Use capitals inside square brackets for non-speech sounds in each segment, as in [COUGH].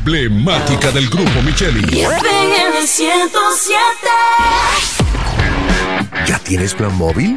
emblemática del grupo Micheli. FM 107. ¿Ya tienes plan móvil?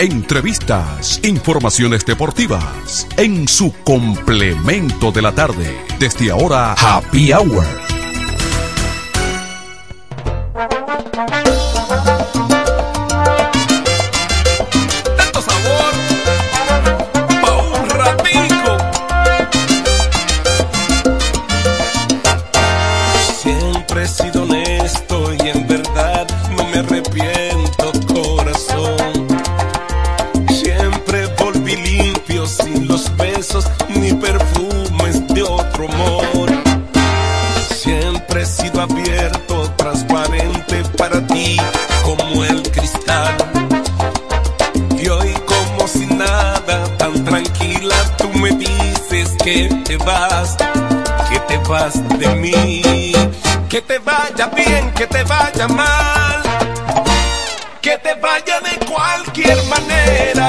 entrevistas, informaciones deportivas, en su complemento de la tarde. Desde ahora, Happy Hour. Ahora en vas, que te vas de mí. Que te vaya bien, que te vaya mal, que te vaya de cualquier manera.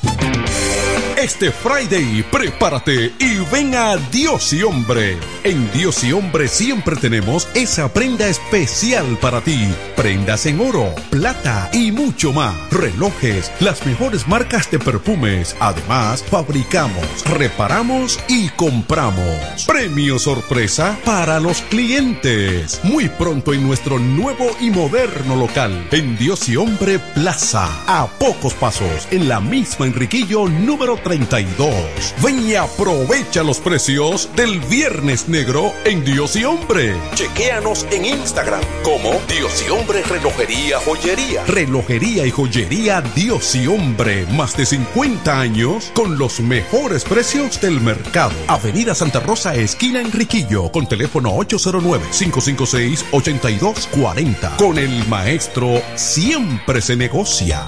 Este Friday, prepárate y ven a Dios y Hombre. En Dios y Hombre siempre tenemos esa prenda especial para ti. Prendas en oro, plata y mucho más. Relojes, las mejores marcas de perfumes. Además, fabricamos, reparamos y compramos. Premio sorpresa para los clientes. Muy pronto en nuestro nuevo y moderno local. En Dios y Hombre Plaza. A pocos pasos. En la misma Enriquillo número 32. Ven y aprovecha los precios del Viernes Negro en Dios y Hombre. Chequéanos en Instagram como Dios y Hombre Relojería Joyería. Relojería y joyería Dios y Hombre. Más de 50 años con los mejores precios del mercado. Avenida Santa Rosa, esquina Enriquillo, con teléfono 809-556-8240. Con el maestro siempre se negocia.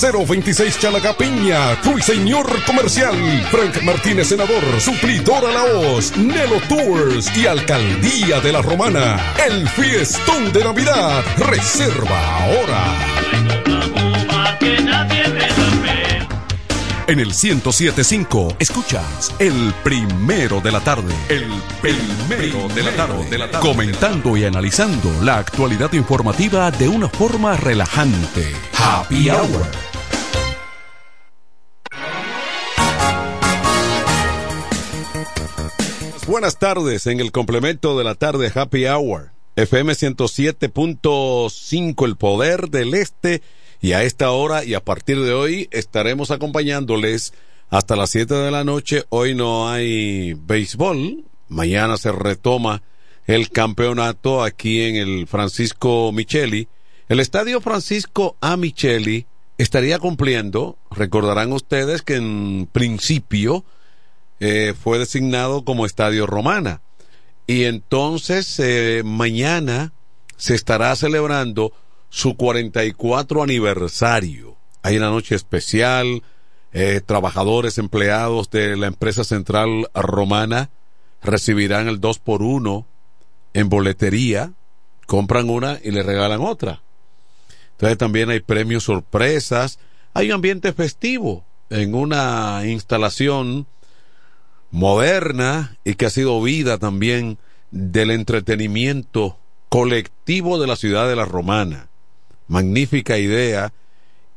026 Chalagapiña, Señor Comercial. Frank Martínez, Senador, Suplidora La Hoz, Nelo Tours y Alcaldía de la Romana. El fiestón de Navidad. Reserva ahora. En el 1075 escuchas el primero de la tarde. El primero de la tarde. Comentando y analizando la actualidad informativa de una forma relajante. Happy Hour. Buenas tardes en el complemento de la tarde Happy Hour. FM 107.5 El Poder del Este y a esta hora y a partir de hoy estaremos acompañándoles hasta las 7 de la noche. Hoy no hay béisbol. Mañana se retoma el campeonato aquí en el Francisco Micheli. El estadio Francisco A. Micheli estaría cumpliendo, recordarán ustedes que en principio eh, fue designado como estadio romana. Y entonces eh, mañana se estará celebrando su 44 aniversario. Hay una noche especial, eh, trabajadores empleados de la empresa central romana recibirán el 2 por 1 en boletería, compran una y le regalan otra. Entonces también hay premios sorpresas, hay un ambiente festivo en una instalación moderna y que ha sido vida también del entretenimiento colectivo de la ciudad de la Romana magnífica idea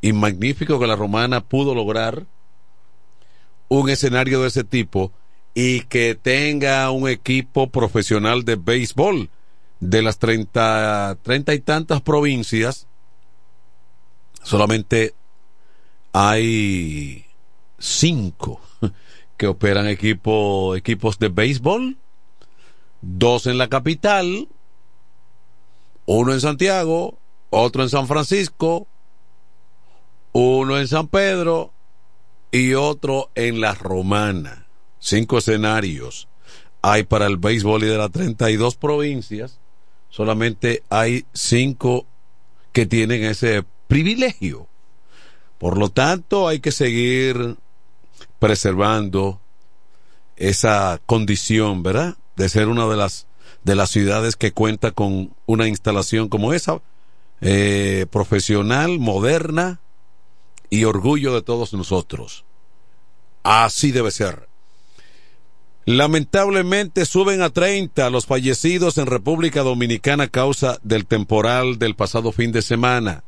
y magnífico que la romana pudo lograr un escenario de ese tipo y que tenga un equipo profesional de béisbol de las treinta, treinta y tantas provincias. Solamente hay cinco que operan equipo, equipos de béisbol. Dos en la capital uno en Santiago otro en San Francisco, uno en San Pedro y otro en La Romana. Cinco escenarios hay para el béisbol y de las 32 provincias, solamente hay cinco que tienen ese privilegio. Por lo tanto, hay que seguir preservando esa condición, ¿verdad? De ser una de las de las ciudades que cuenta con una instalación como esa, eh, profesional, moderna y orgullo de todos nosotros. Así debe ser. Lamentablemente suben a 30 los fallecidos en República Dominicana a causa del temporal del pasado fin de semana.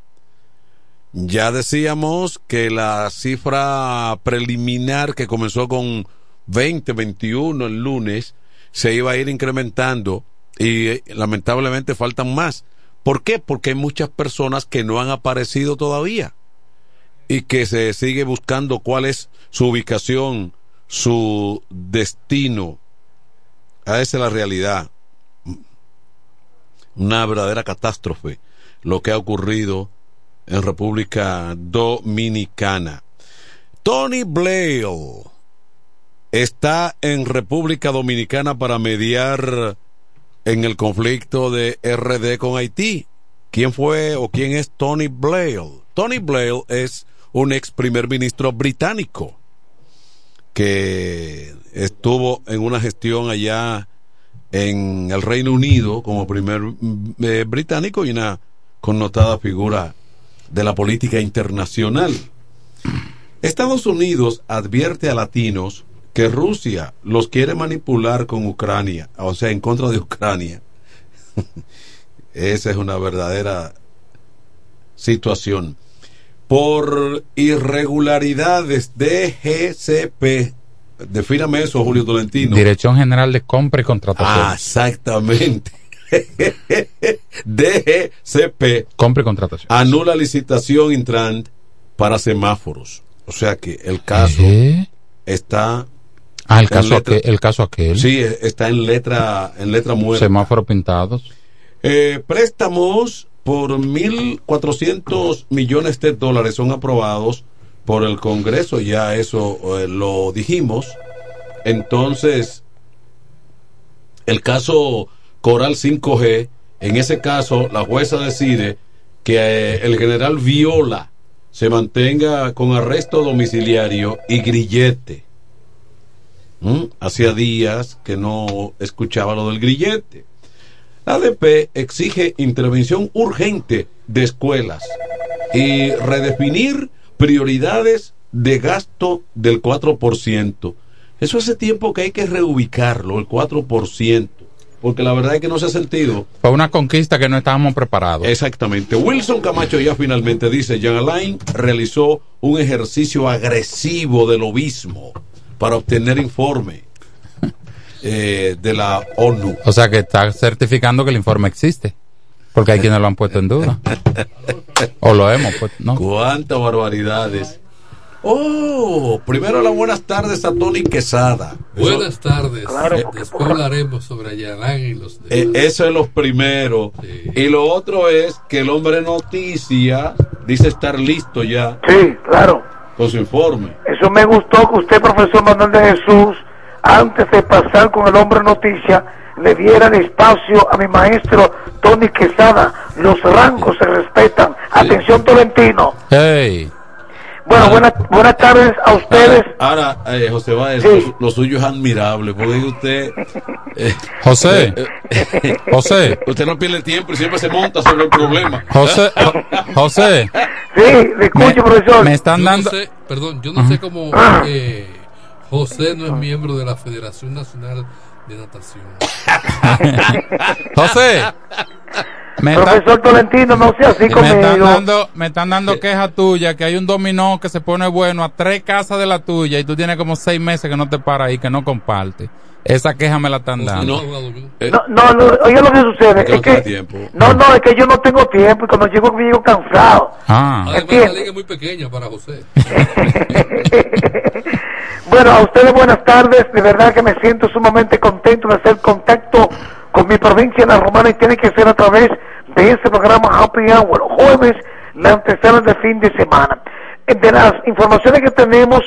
Ya decíamos que la cifra preliminar que comenzó con 20, 21 el lunes se iba a ir incrementando y eh, lamentablemente faltan más. ¿Por qué? Porque hay muchas personas que no han aparecido todavía y que se sigue buscando cuál es su ubicación, su destino. Esa es la realidad. Una verdadera catástrofe lo que ha ocurrido en República Dominicana. Tony Blair está en República Dominicana para mediar en el conflicto de RD con Haití. ¿Quién fue o quién es Tony Blair? Tony Blair es un ex primer ministro británico que estuvo en una gestión allá en el Reino Unido como primer eh, británico y una connotada figura de la política internacional. Estados Unidos advierte a latinos que Rusia los quiere manipular con Ucrania, o sea, en contra de Ucrania. [LAUGHS] Esa es una verdadera situación. Por irregularidades de GCP, defíname eso, Julio Tolentino. Dirección General de Compra y Contratación. Ah, exactamente. [LAUGHS] DGCP. Compra y contratación. Anula licitación Intrant para semáforos. O sea que el caso ¿Eh? está. Ah, el en caso, letra- aquel, el caso aquel. Sí, está en letra, en letra muerta. Semáforos pintados. Eh, préstamos por 1.400 millones de dólares son aprobados por el Congreso, ya eso eh, lo dijimos. Entonces, el caso Coral 5G, en ese caso la jueza decide que eh, el general Viola se mantenga con arresto domiciliario y grillete. ¿Mm? Hacía días que no escuchaba lo del grillete. La ADP exige intervención urgente de escuelas y redefinir prioridades de gasto del 4%. Eso hace tiempo que hay que reubicarlo, el 4%, porque la verdad es que no se ha sentido. Fue una conquista que no estábamos preparados. Exactamente. Wilson Camacho ya finalmente dice, Jean Alain realizó un ejercicio agresivo de lobismo para obtener informe eh, de la ONU. O sea que está certificando que el informe existe. Porque hay quienes lo han puesto en duda. o lo hemos puesto, ¿no? Cuántas barbaridades. Oh, primero las buenas tardes a Tony Quesada. Buenas tardes. Claro, Eh, Después hablaremos sobre Ayalán y los de... Eh, eso es lo primero. Y lo otro es que el hombre noticia dice estar listo ya. Sí, claro. Con su informe. Eso me gustó que usted, profesor Manuel de Jesús, antes de pasar con el hombre noticia, le diera el espacio a mi maestro Tony Quesada. Los rangos se respetan. Atención, Tolentino. Hey. Bueno, buenas, buenas tardes a ustedes. Ahora, eh, José Báez, lo, lo suyo es admirable, porque usted... eh, José. eh, eh, [LAUGHS] José. Usted no pierde tiempo y siempre se monta sobre el problema. José, [LAUGHS] Jo- José. Sí, le escucho, profesor. Me están Yo dando. No sé, perdón, yo no sé cómo eh, José no es miembro de la Federación Nacional de Natación. [LAUGHS] José. Me está- Profesor Tolentino, no sea así me están dando, me están dando queja tuya que hay un dominó que se pone bueno a tres casas de la tuya y tú tienes como seis meses que no te paras ahí, que no comparte. Esa queja me la están dando. No, no, no, oye lo que sucede. No Es que, tiempo. no, no, es que yo no tengo tiempo y cuando llego, llego cansado. Ah. Además, la liga es muy pequeña para José. [LAUGHS] Bueno, a ustedes buenas tardes. De verdad que me siento sumamente contento de hacer contacto con mi provincia, la romana, y tiene que ser a través de ese programa Happy Hour, jueves, la antesala de fin de semana. Eh, De las informaciones que tenemos,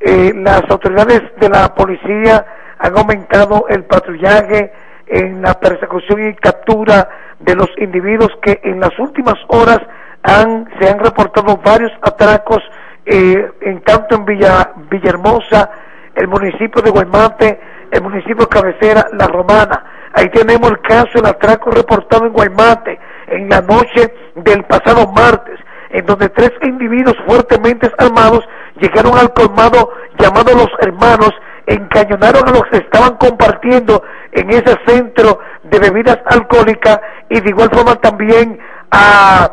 eh, las autoridades de la policía han aumentado el patrullaje en la persecución y captura de los individuos que en las últimas horas han, se han reportado varios atracos eh, en tanto en Villa, Villahermosa, el municipio de Guaymate, el municipio cabecera, La Romana. Ahí tenemos el caso del atraco reportado en Guaymate en la noche del pasado martes, en donde tres individuos fuertemente armados llegaron al colmado llamado Los Hermanos, encañonaron a los que estaban compartiendo en ese centro de bebidas alcohólicas y de igual forma también a,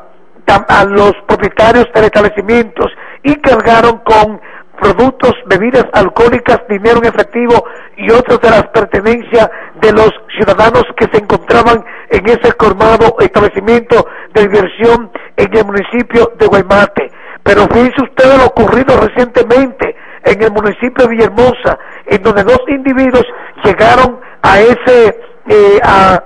a los propietarios de establecimientos y cargaron con productos, bebidas alcohólicas, dinero en efectivo y otras de las pertenencias de los ciudadanos que se encontraban en ese colmado establecimiento de diversión en el municipio de Guaymate. Pero fíjense ustedes lo ocurrido recientemente en el municipio de Villahermosa, en donde dos individuos llegaron a ese, eh, a,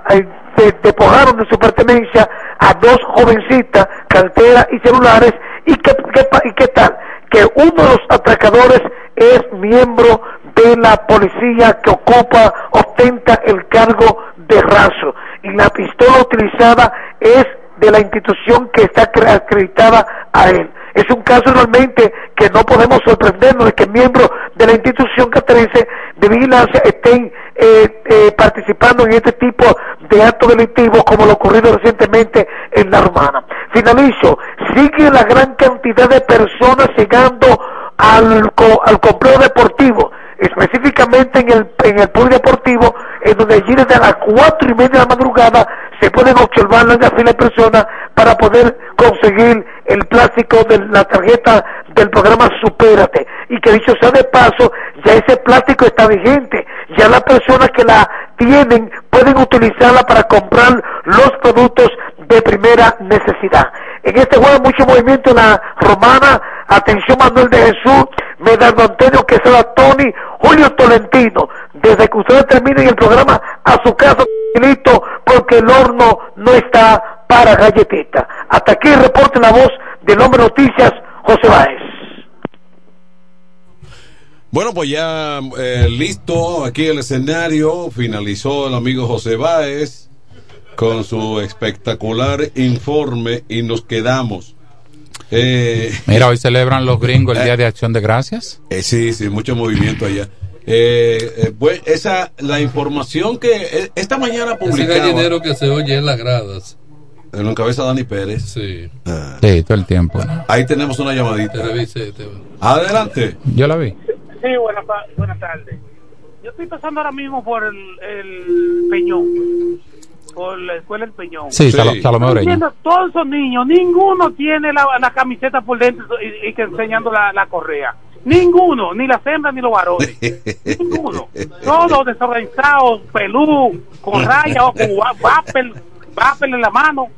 despojaron de su pertenencia a dos jovencitas, carteras y celulares, y qué, qué, y qué tal, que uno de los atracadores es miembro de la policía que ocupa, ostenta el cargo de raso, y la pistola utilizada es de la institución que está acreditada a él. Es un caso realmente que no podemos sorprendernos de que miembros de la institución catarense de vigilancia estén eh, eh, participando en este tipo de actos delictivos como lo ocurrido recientemente en La Romana. Finalizo, sigue la gran cantidad de personas llegando al, al complejo deportivo específicamente en el, en el polideportivo, en donde allí desde las cuatro y media de la madrugada se pueden observar la fila de personas para poder conseguir el plástico de la tarjeta del programa Supérate. Y que dicho sea de paso, ya ese plástico está vigente. Ya las personas que la tienen pueden utilizarla para comprar los productos de primera necesidad. En este juego mucho movimiento en la romana, atención Manuel de Jesús, Medardo Antonio Quesada Tony, Julio Tolentino, desde que ustedes terminen el programa a su casa, listo, porque el horno no está para galletita. Hasta aquí reporte la voz del hombre noticias, José Báez. Bueno, pues ya eh, listo aquí el escenario, finalizó el amigo José Báez con su espectacular informe y nos quedamos. Eh, Mira, hoy celebran los gringos el Día de Acción de Gracias. Eh, sí, sí, mucho movimiento allá. Eh, pues esa, la información que esta mañana publicaba. Ese gallinero que se oye en las gradas. En la cabeza Dani Pérez. Sí. Ah. Sí, todo el tiempo. Ahí tenemos una llamadita. Te revisé, te... Adelante. Yo la vi. Sí, buenas, buenas tardes. Yo estoy pasando ahora mismo por el, el Peñón, por la escuela El Peñón. Sí, Sal- Salomé. Entiendo, Todos esos niños, ninguno tiene la, la camiseta por dentro y, y que enseñando la, la correa. Ninguno, ni las hembras ni los varones. Ninguno. Todos desorganizados, pelú, con raya o con vapel, vapel en la mano.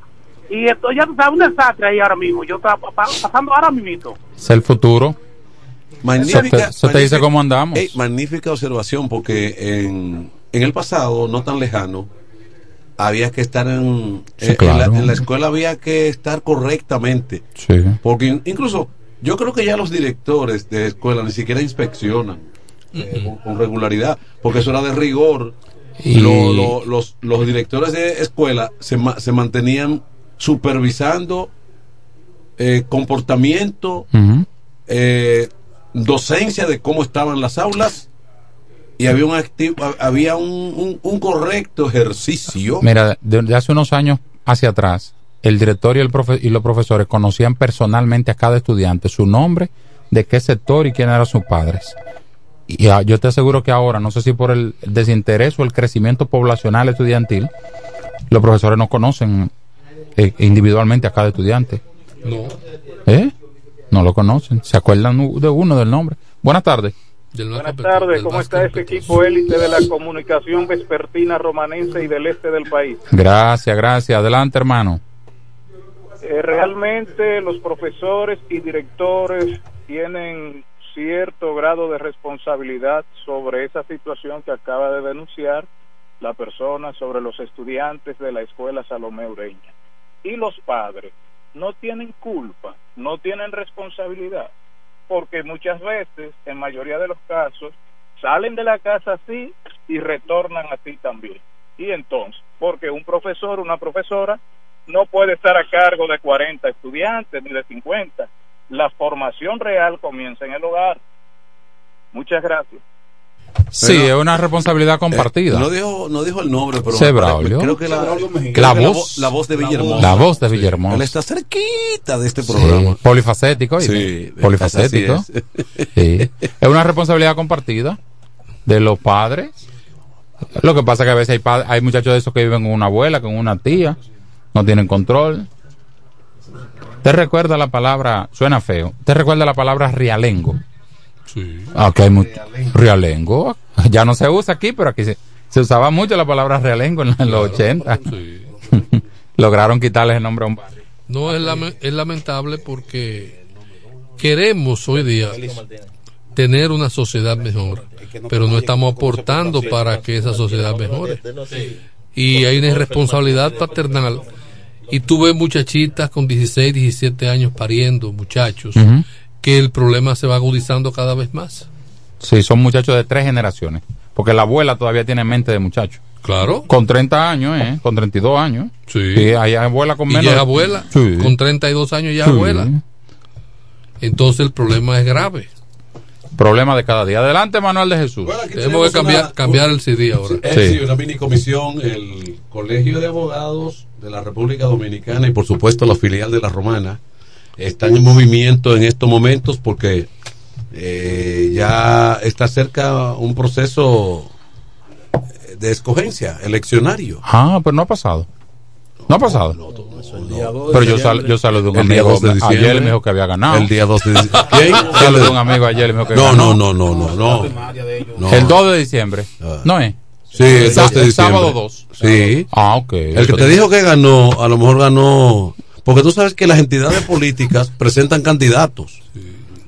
Y esto ya está un desastre ahí ahora mismo. Yo estaba pa- pasando ahora mismo. Es el futuro. Magnífica, Eso te- dice cómo andamos. Magnífica observación porque en, en el pasado, no tan lejano, había que estar en, Sí, en- claro. en la, en la escuela, había que estar correctamente. Sí. Porque in- incluso yo creo que ya los directores de escuela ni siquiera inspeccionan eh, con, con regularidad, porque eso era de rigor. Y- Lo- lo- los, los directores de escuela se, se mantenían supervisando eh, comportamiento, eh, docencia de cómo estaban las aulas y había un activo, había un, un- un correcto ejercicio. Mira, de, de hace unos años hacia atrás, el director y, el profe- y los profesores conocían personalmente a cada estudiante, su nombre, de qué sector y quién eran sus padres. Y ah, yo te aseguro que ahora, no sé si por el desinterés o el crecimiento poblacional estudiantil, los profesores no conocen eh, individualmente a cada estudiante. No. No lo conocen. Se acuerdan de uno del nombre. Buenas tardes. Buenas tardes, ¿cómo está este equipo élite de la comunicación vespertina romanense y del este del país? Gracias, gracias. Adelante, hermano. Eh, realmente los profesores y directores tienen cierto grado de responsabilidad sobre esa situación que acaba de denunciar la persona sobre los estudiantes de la escuela Salomé Ureña. Y los padres no tienen culpa, no tienen responsabilidad, porque muchas veces, en mayoría de los casos, salen de la casa así y retornan así también. Y entonces, porque un profesor, una profesora, no puede estar a cargo de 40 estudiantes ni de 50. la formación real comienza en el hogar. Muchas gracias. Sí, es una responsabilidad compartida. No dijo, no dijo el nombre, pero Braulio. creo que la, voz. vo- la voz de Villahermosa. La voz de Villahermosa. Él está cerquita de este Sí, programa. polifacético. Polifacético. así Sí. Es una responsabilidad compartida de los padres. Lo que pasa es que a veces hay, pa- hay muchachos de esos que viven con una abuela, con una tía, no tienen control. ¿Te recuerda la palabra, suena feo, te recuerda la palabra rialengo? Sí. Ah, que hay mu- rialengo. [LAUGHS] Ya no se usa aquí, pero aquí se, se usaba mucho la palabra rialengo en, los 80. [LAUGHS] Lograron quitarle el nombre a un barrio. No es, lame- es lamentable porque queremos hoy día tener una sociedad mejor, pero no estamos aportando para que esa sociedad mejore. Y hay una irresponsabilidad paternal. Y tú ves muchachitas con 16, 17 años pariendo, muchachos. Que el problema se va agudizando cada vez más. Sí, son muchachos de tres generaciones. Porque la abuela todavía tiene mente de muchacho. Claro. Con 30 años, ¿eh? Con 32 años. Sí. hay abuela con Y menos. ya es abuela, Sí. con 32 años ya es Sí. abuela. Entonces el problema es grave. Problema de cada día. Adelante, Manuel de Jesús. Tenemos que cambiar, cambiar el CD ahora. Eh, sí, una mini comisión, el Colegio de Abogados de la República Dominicana y por supuesto la filial de la Romana están en movimiento en estos momentos porque eh, ya está cerca un proceso de escogencia eleccionario. Ah, pero no ha pasado. No ha pasado. Pero yo, sal, yo saludé a un El día amigo 2 de ayer me dijo que había ganado. El día 2 de diciembre. [LAUGHS] ¿Quién? Saludé a un amigo ayer me dijo que No, ganó. no, no, no, no, no. No. El 2 de diciembre. ¿No es? Sí, el Sa- 2 de el diciembre. sábado 2. Sí. Ah, ok. El que te dijo que ganó, a lo mejor ganó. Porque tú sabes que las entidades políticas [LAUGHS] presentan candidatos.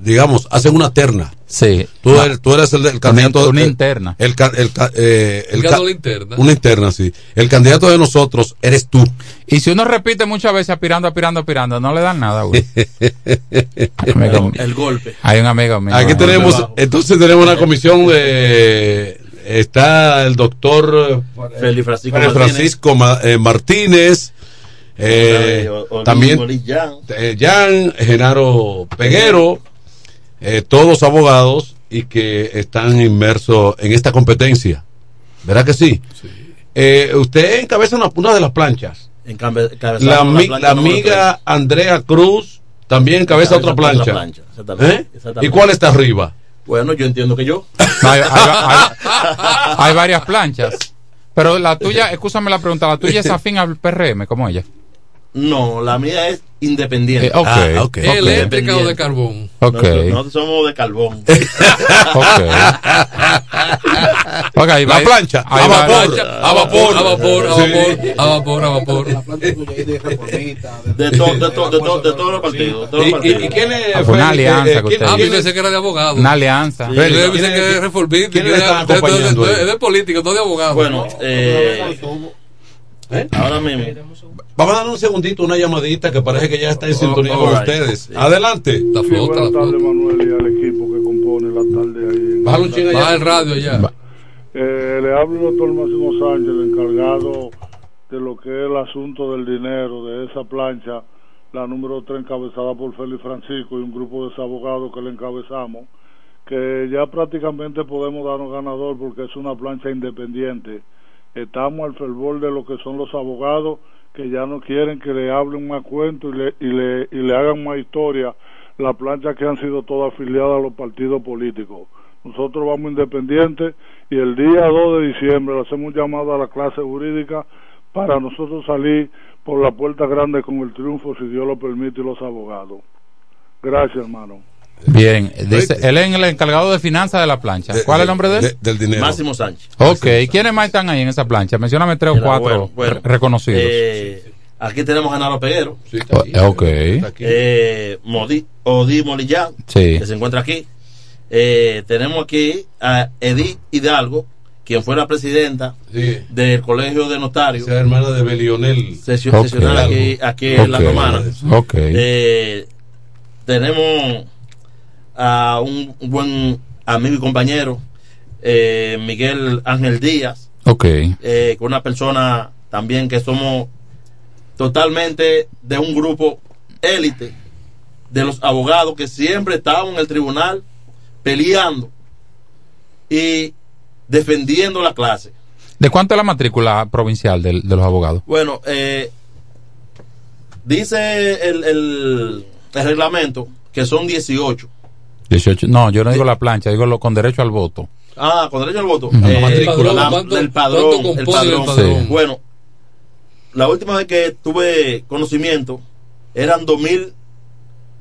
Digamos, hacen una terna. Sí. Tú eres, tú eres el, el candidato. una el- interna. El, el eh, el interna. Una interna, sí. El candidato de nosotros eres tú. Y si uno repite muchas veces aspirando, aspirando, aspirando, no le dan nada, güey. [LAUGHS] Amigo- El golpe. Hay un amigo mío. Aquí tenemos, entonces tenemos una comisión de. Está el doctor Félix Francisco Martínez. Francisco Ma- eh, Martínez. Eh, O- o- también Jan. eh, Jan, Genaro Peguero, eh, todos abogados y que están inmersos en esta competencia. ¿Verdad que sí? Eh, usted encabeza una, una de las planchas. Encabezamos La, plancha amiga Andrea Cruz también encabeza otra Encabeza plancha. otra plancha, exactamente, ¿Eh? exactamente. ¿Y cuál está arriba? Bueno, yo entiendo que yo. [LAUGHS] Hay, hay- hay- [LAUGHS] hay varias planchas. Pero la tuya, escúchame la pregunta, la tuya es afín al PRM, como ella. No, la mía es independiente. Eh, ok, Ah, ok. ¿Eléctrica o de carbón? Ok. Nosotros, nosotros somos de carbón. [LAUGHS] Ok, ahí La plancha, a va- vapor. A vapor, a vapor, a vapor, a vapor, a vapor. De, to- de, to- de, to- de todos los partidos. de todos los ¿Y, y, partidos. y quién es? Ah, fue una alianza Eh, que ¿quién- usted- Ah, es? pensé que era de abogado. Una alianza. Yo pensé ¿quién que es- era reformista. quién le acompañando? Es de política, no de abogado. Bueno, eh, ¿Eh? ahora mismo. Vamos a darle un segundito, una llamadita que parece que ya está en Oh, sintonía con ustedes. Adelante. La flota, buenas tardes. Manuel, y al equipo que compone la tarde ahí. Bájalo un chingo Baja allá. el radio ya. Eh, le hablo al doctor Máximo Sánchez, el encargado de lo que es el asunto del dinero de esa plancha, la número 3 encabezada por Félix Francisco y un grupo de abogados que le encabezamos, que ya prácticamente podemos darnos ganador porque es una plancha independiente. Estamos al fervor de lo que son los abogados que ya no quieren que le hablen más cuentos y le, y le, y le hagan más historia la plancha que han sido todas afiliadas a los partidos políticos. Nosotros vamos independientes y el día 2 de diciembre le hacemos un llamado a la clase jurídica para nosotros salir por la puerta grande con el triunfo, si Dios lo permite, y los abogados. Gracias, hermano. Bien, dice, él es el encargado de finanzas de la plancha. ¿Cuál es el nombre de él? del dinero. Máximo Sánchez. Ok, ¿quiénes más están ahí en esa plancha? Mencióname tres o cuatro bueno, bueno, re- reconocidos. eh, aquí tenemos a Naro Peguero. Oh, ok. Eh, Modi, Odi Molillán, Sí. que se encuentra aquí. Eh, tenemos aquí a Edith Hidalgo, quien fue la presidenta Sí. del Colegio de Notarios. Esa hermana de Belionel. Sesio- Ok. sesional aquí, aquí en La. Romana. Ok. Eh, tenemos a un buen amigo y compañero, eh, Miguel Ángel Díaz, Ok. eh, con una persona también que somos totalmente de un grupo élite de los abogados que siempre estaban en el tribunal peleando y defendiendo la clase. ¿De cuánto es la matrícula provincial de, los abogados? Bueno, eh, dice el, el, el reglamento que son 18. 18. No, yo no digo la plancha, digo lo con derecho al voto. Ah, con derecho al voto. Eh, La matrícula. la- ¿Cuánto- del padrón. el el padrón. padrón? Sí. Bueno, la última vez que tuve conocimiento eran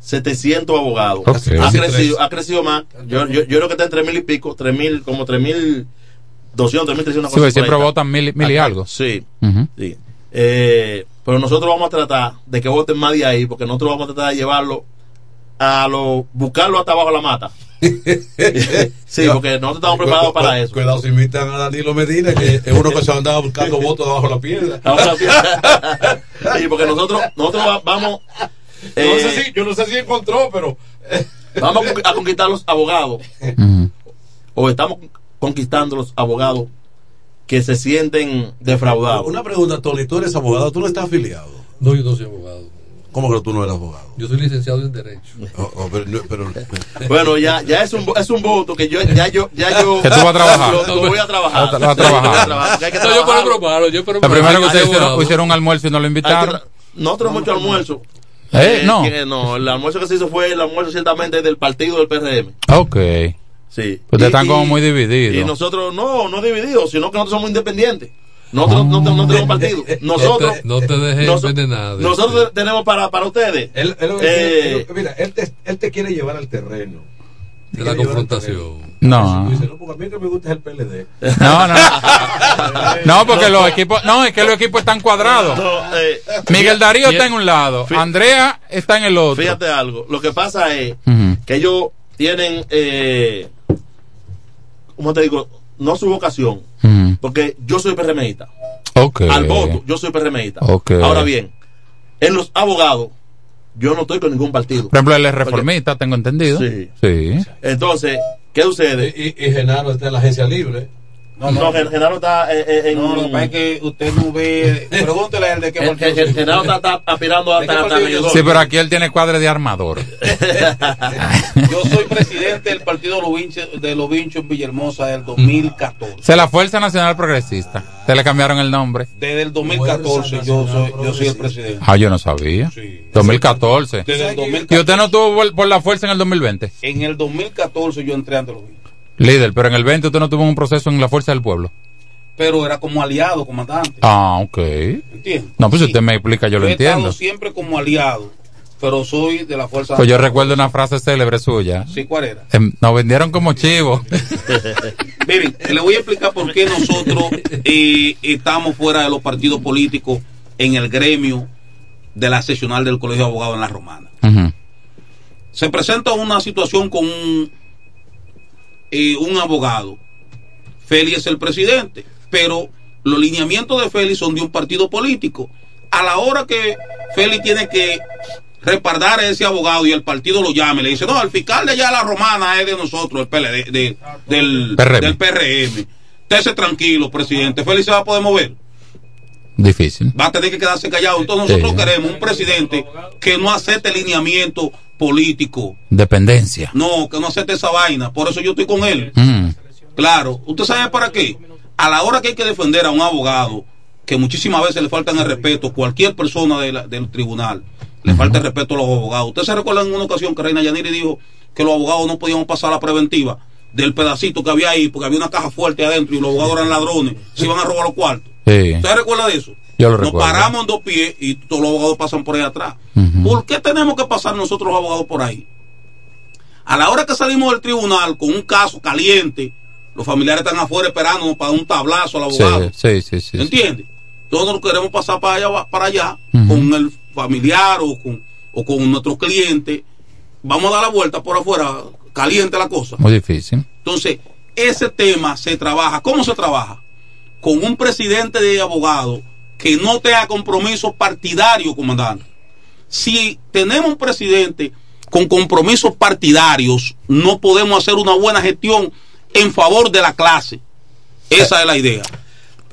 2.700 abogados. Ha, crecido, ha crecido más. Yo, yo, yo creo que está en 3.000 y pico, 3.000, como 3.200, 3.300. una Sí, siempre votan mil, y- mil y Acá, algo. Sí. Sí. Eh, pero nosotros vamos a tratar de que voten más de ahí, porque nosotros vamos a tratar de llevarlo a lo, buscarlo hasta abajo de la mata. [LAUGHS] sí, porque nosotros estamos preparados para eso. Cuidado si invitan a Danilo Medina, que es uno que se andaba buscando [LAUGHS] votos debajo de la piedra. Sí. Sí, porque nosotros, nosotros va- vamos, no eh, sé si, yo no sé si encontró, pero. vamos a con- a conquistar los abogados, o estamos conquistando los abogados que se sienten defraudados. Una pregunta, Tony, tú eres abogado, tú no estás afiliado. No, yo no soy abogado. ¿Cómo que tú no eres abogado? Yo soy licenciado en Derecho. Oh, oh, pero, no- pero- [LAUGHS] Bueno, ya, ya es un es un voto que yo ya yo ya yo Que tú vas a trabajar. Lo, lo voy a trabajar. Vas a- vas a trabajar. Que No, yo por otro palo, yo por Lo primero que ustedes hicieron, hicieron un almuerzo y no lo invitaron. Nosotros mucho almuerzo. Eh, no. que no, el almuerzo que se hizo fue el almuerzo ciertamente del partido del PRM. Ok. Sí. Ustedes Y- están como muy divididos. Y nosotros no, no divididos, sino que nosotros somos independientes. Nosotros no, no tenemos partido. Nosotros, No te, no te dejes noso- envenenar. de nosotros este. tenemos para, para ustedes. Él- él- Eh, él- mira, él te, él te quiere llevar al terreno. De la confrontación. No. No, porque a mí que me gusta es el PLD. No, no. [LAUGHS] [LAUGHS] No, porque los equipos, no, es que los equipos están cuadrados. No, eh, Miguel Darío está en un lado, Andrea está en el otro. Fíjate algo. Lo que pasa es que ellos tienen, eh, ¿cómo te digo? No su vocación. Porque yo soy PRMista. Al voto, yo soy PRMista. Ahora bien, en los abogados, yo no estoy con ningún partido. Por ejemplo, él es reformista, tengo entendido. Sí. Sí. Entonces, ¿qué sucede? Y, y Genaro está en la agencia libre. No, no, Gen- Genaro está eh, eh, en. No, lo que pasa es que usted no ve. Pregúntele a él de qué partido. Gen- Genaro está, está aspirando a ¿De qué hasta. Sí, pero aquí él tiene cuadre de armador. [LAUGHS] Yo soy presidente del partido de los Vinchos en Villahermosa del 2014. Se la Fuerza Nacional Progresista. Se le cambiaron el nombre. Desde el 2014 yo soy, yo soy el presidente. Ah, yo no sabía. 2014. Desde el ¿Y 2014. usted no estuvo por, por la fuerza en el 2020? En el 2014 yo entré ante los Vinchos. Líder, pero en el 20 usted no tuvo un proceso en la fuerza del pueblo. Pero era como aliado, comandante. Ah, ok. ¿Entiende? No, pues si usted me explica, yo Yo lo he entiendo. estado siempre como aliado, pero soy de la fuerza. Pues yo recuerdo una frase célebre suya. Sí, ¿cuál era? Em, Nos vendieron como chivos. [LAUGHS] Miren, le voy a explicar por qué nosotros eh, estamos fuera de los partidos políticos en el gremio de la seccional del Colegio de Abogados en la Romana. Se presenta una situación con un, eh, un abogado. Félix es el presidente, pero los lineamientos de Félix son de un partido político. A la hora que Félix tiene que respaldar a ese abogado y el partido lo llame, le dice, no, el fiscal de allá la romana es de nosotros, el PLD, de- del, PRM. del PRM. Estése tranquilo, presidente. Félix se va a poder mover Difícil. va a tener que quedarse callado. Entonces nosotros Sí. queremos un presidente que no acepte lineamiento político. Dependencia. No, que no acepte esa vaina. Por eso yo estoy con él. Mm. Claro. ¿Usted sabe para qué? A la hora que hay que defender a un abogado, que muchísimas veces le faltan el respeto, cualquier persona de la- del tribunal, le falta el respeto a los abogados. ¿Usted se recuerda en una ocasión que Reina Yaniri dijo que los abogados no podíamos pasar la preventiva del pedacito que había ahí, porque había una caja fuerte adentro y los abogados eran ladrones, se iban a robar los cuartos? Sí. ¿Usted recuerda de eso? Yo lo Nos recuerdo. paramos en dos pies y todos los abogados pasan por ahí atrás. ¿Por qué tenemos que pasar nosotros los abogados por ahí? A la hora que salimos del tribunal con un caso caliente, los familiares están afuera esperándonos para un tablazo al abogado. Sí, sí, sí. sí, sí. ¿Entiendes? Nosotros queremos pasar para allá, para allá con el familiar o con, o con nuestro cliente. Vamos a dar la vuelta por afuera, caliente la cosa. Muy difícil. Entonces, ese tema se trabaja. ¿Cómo se trabaja? Con un presidente de abogados que no tenga compromisos partidarios, comandante. Si tenemos un presidente con compromisos partidarios, no podemos hacer una buena gestión en favor de la clase. Esa es la idea.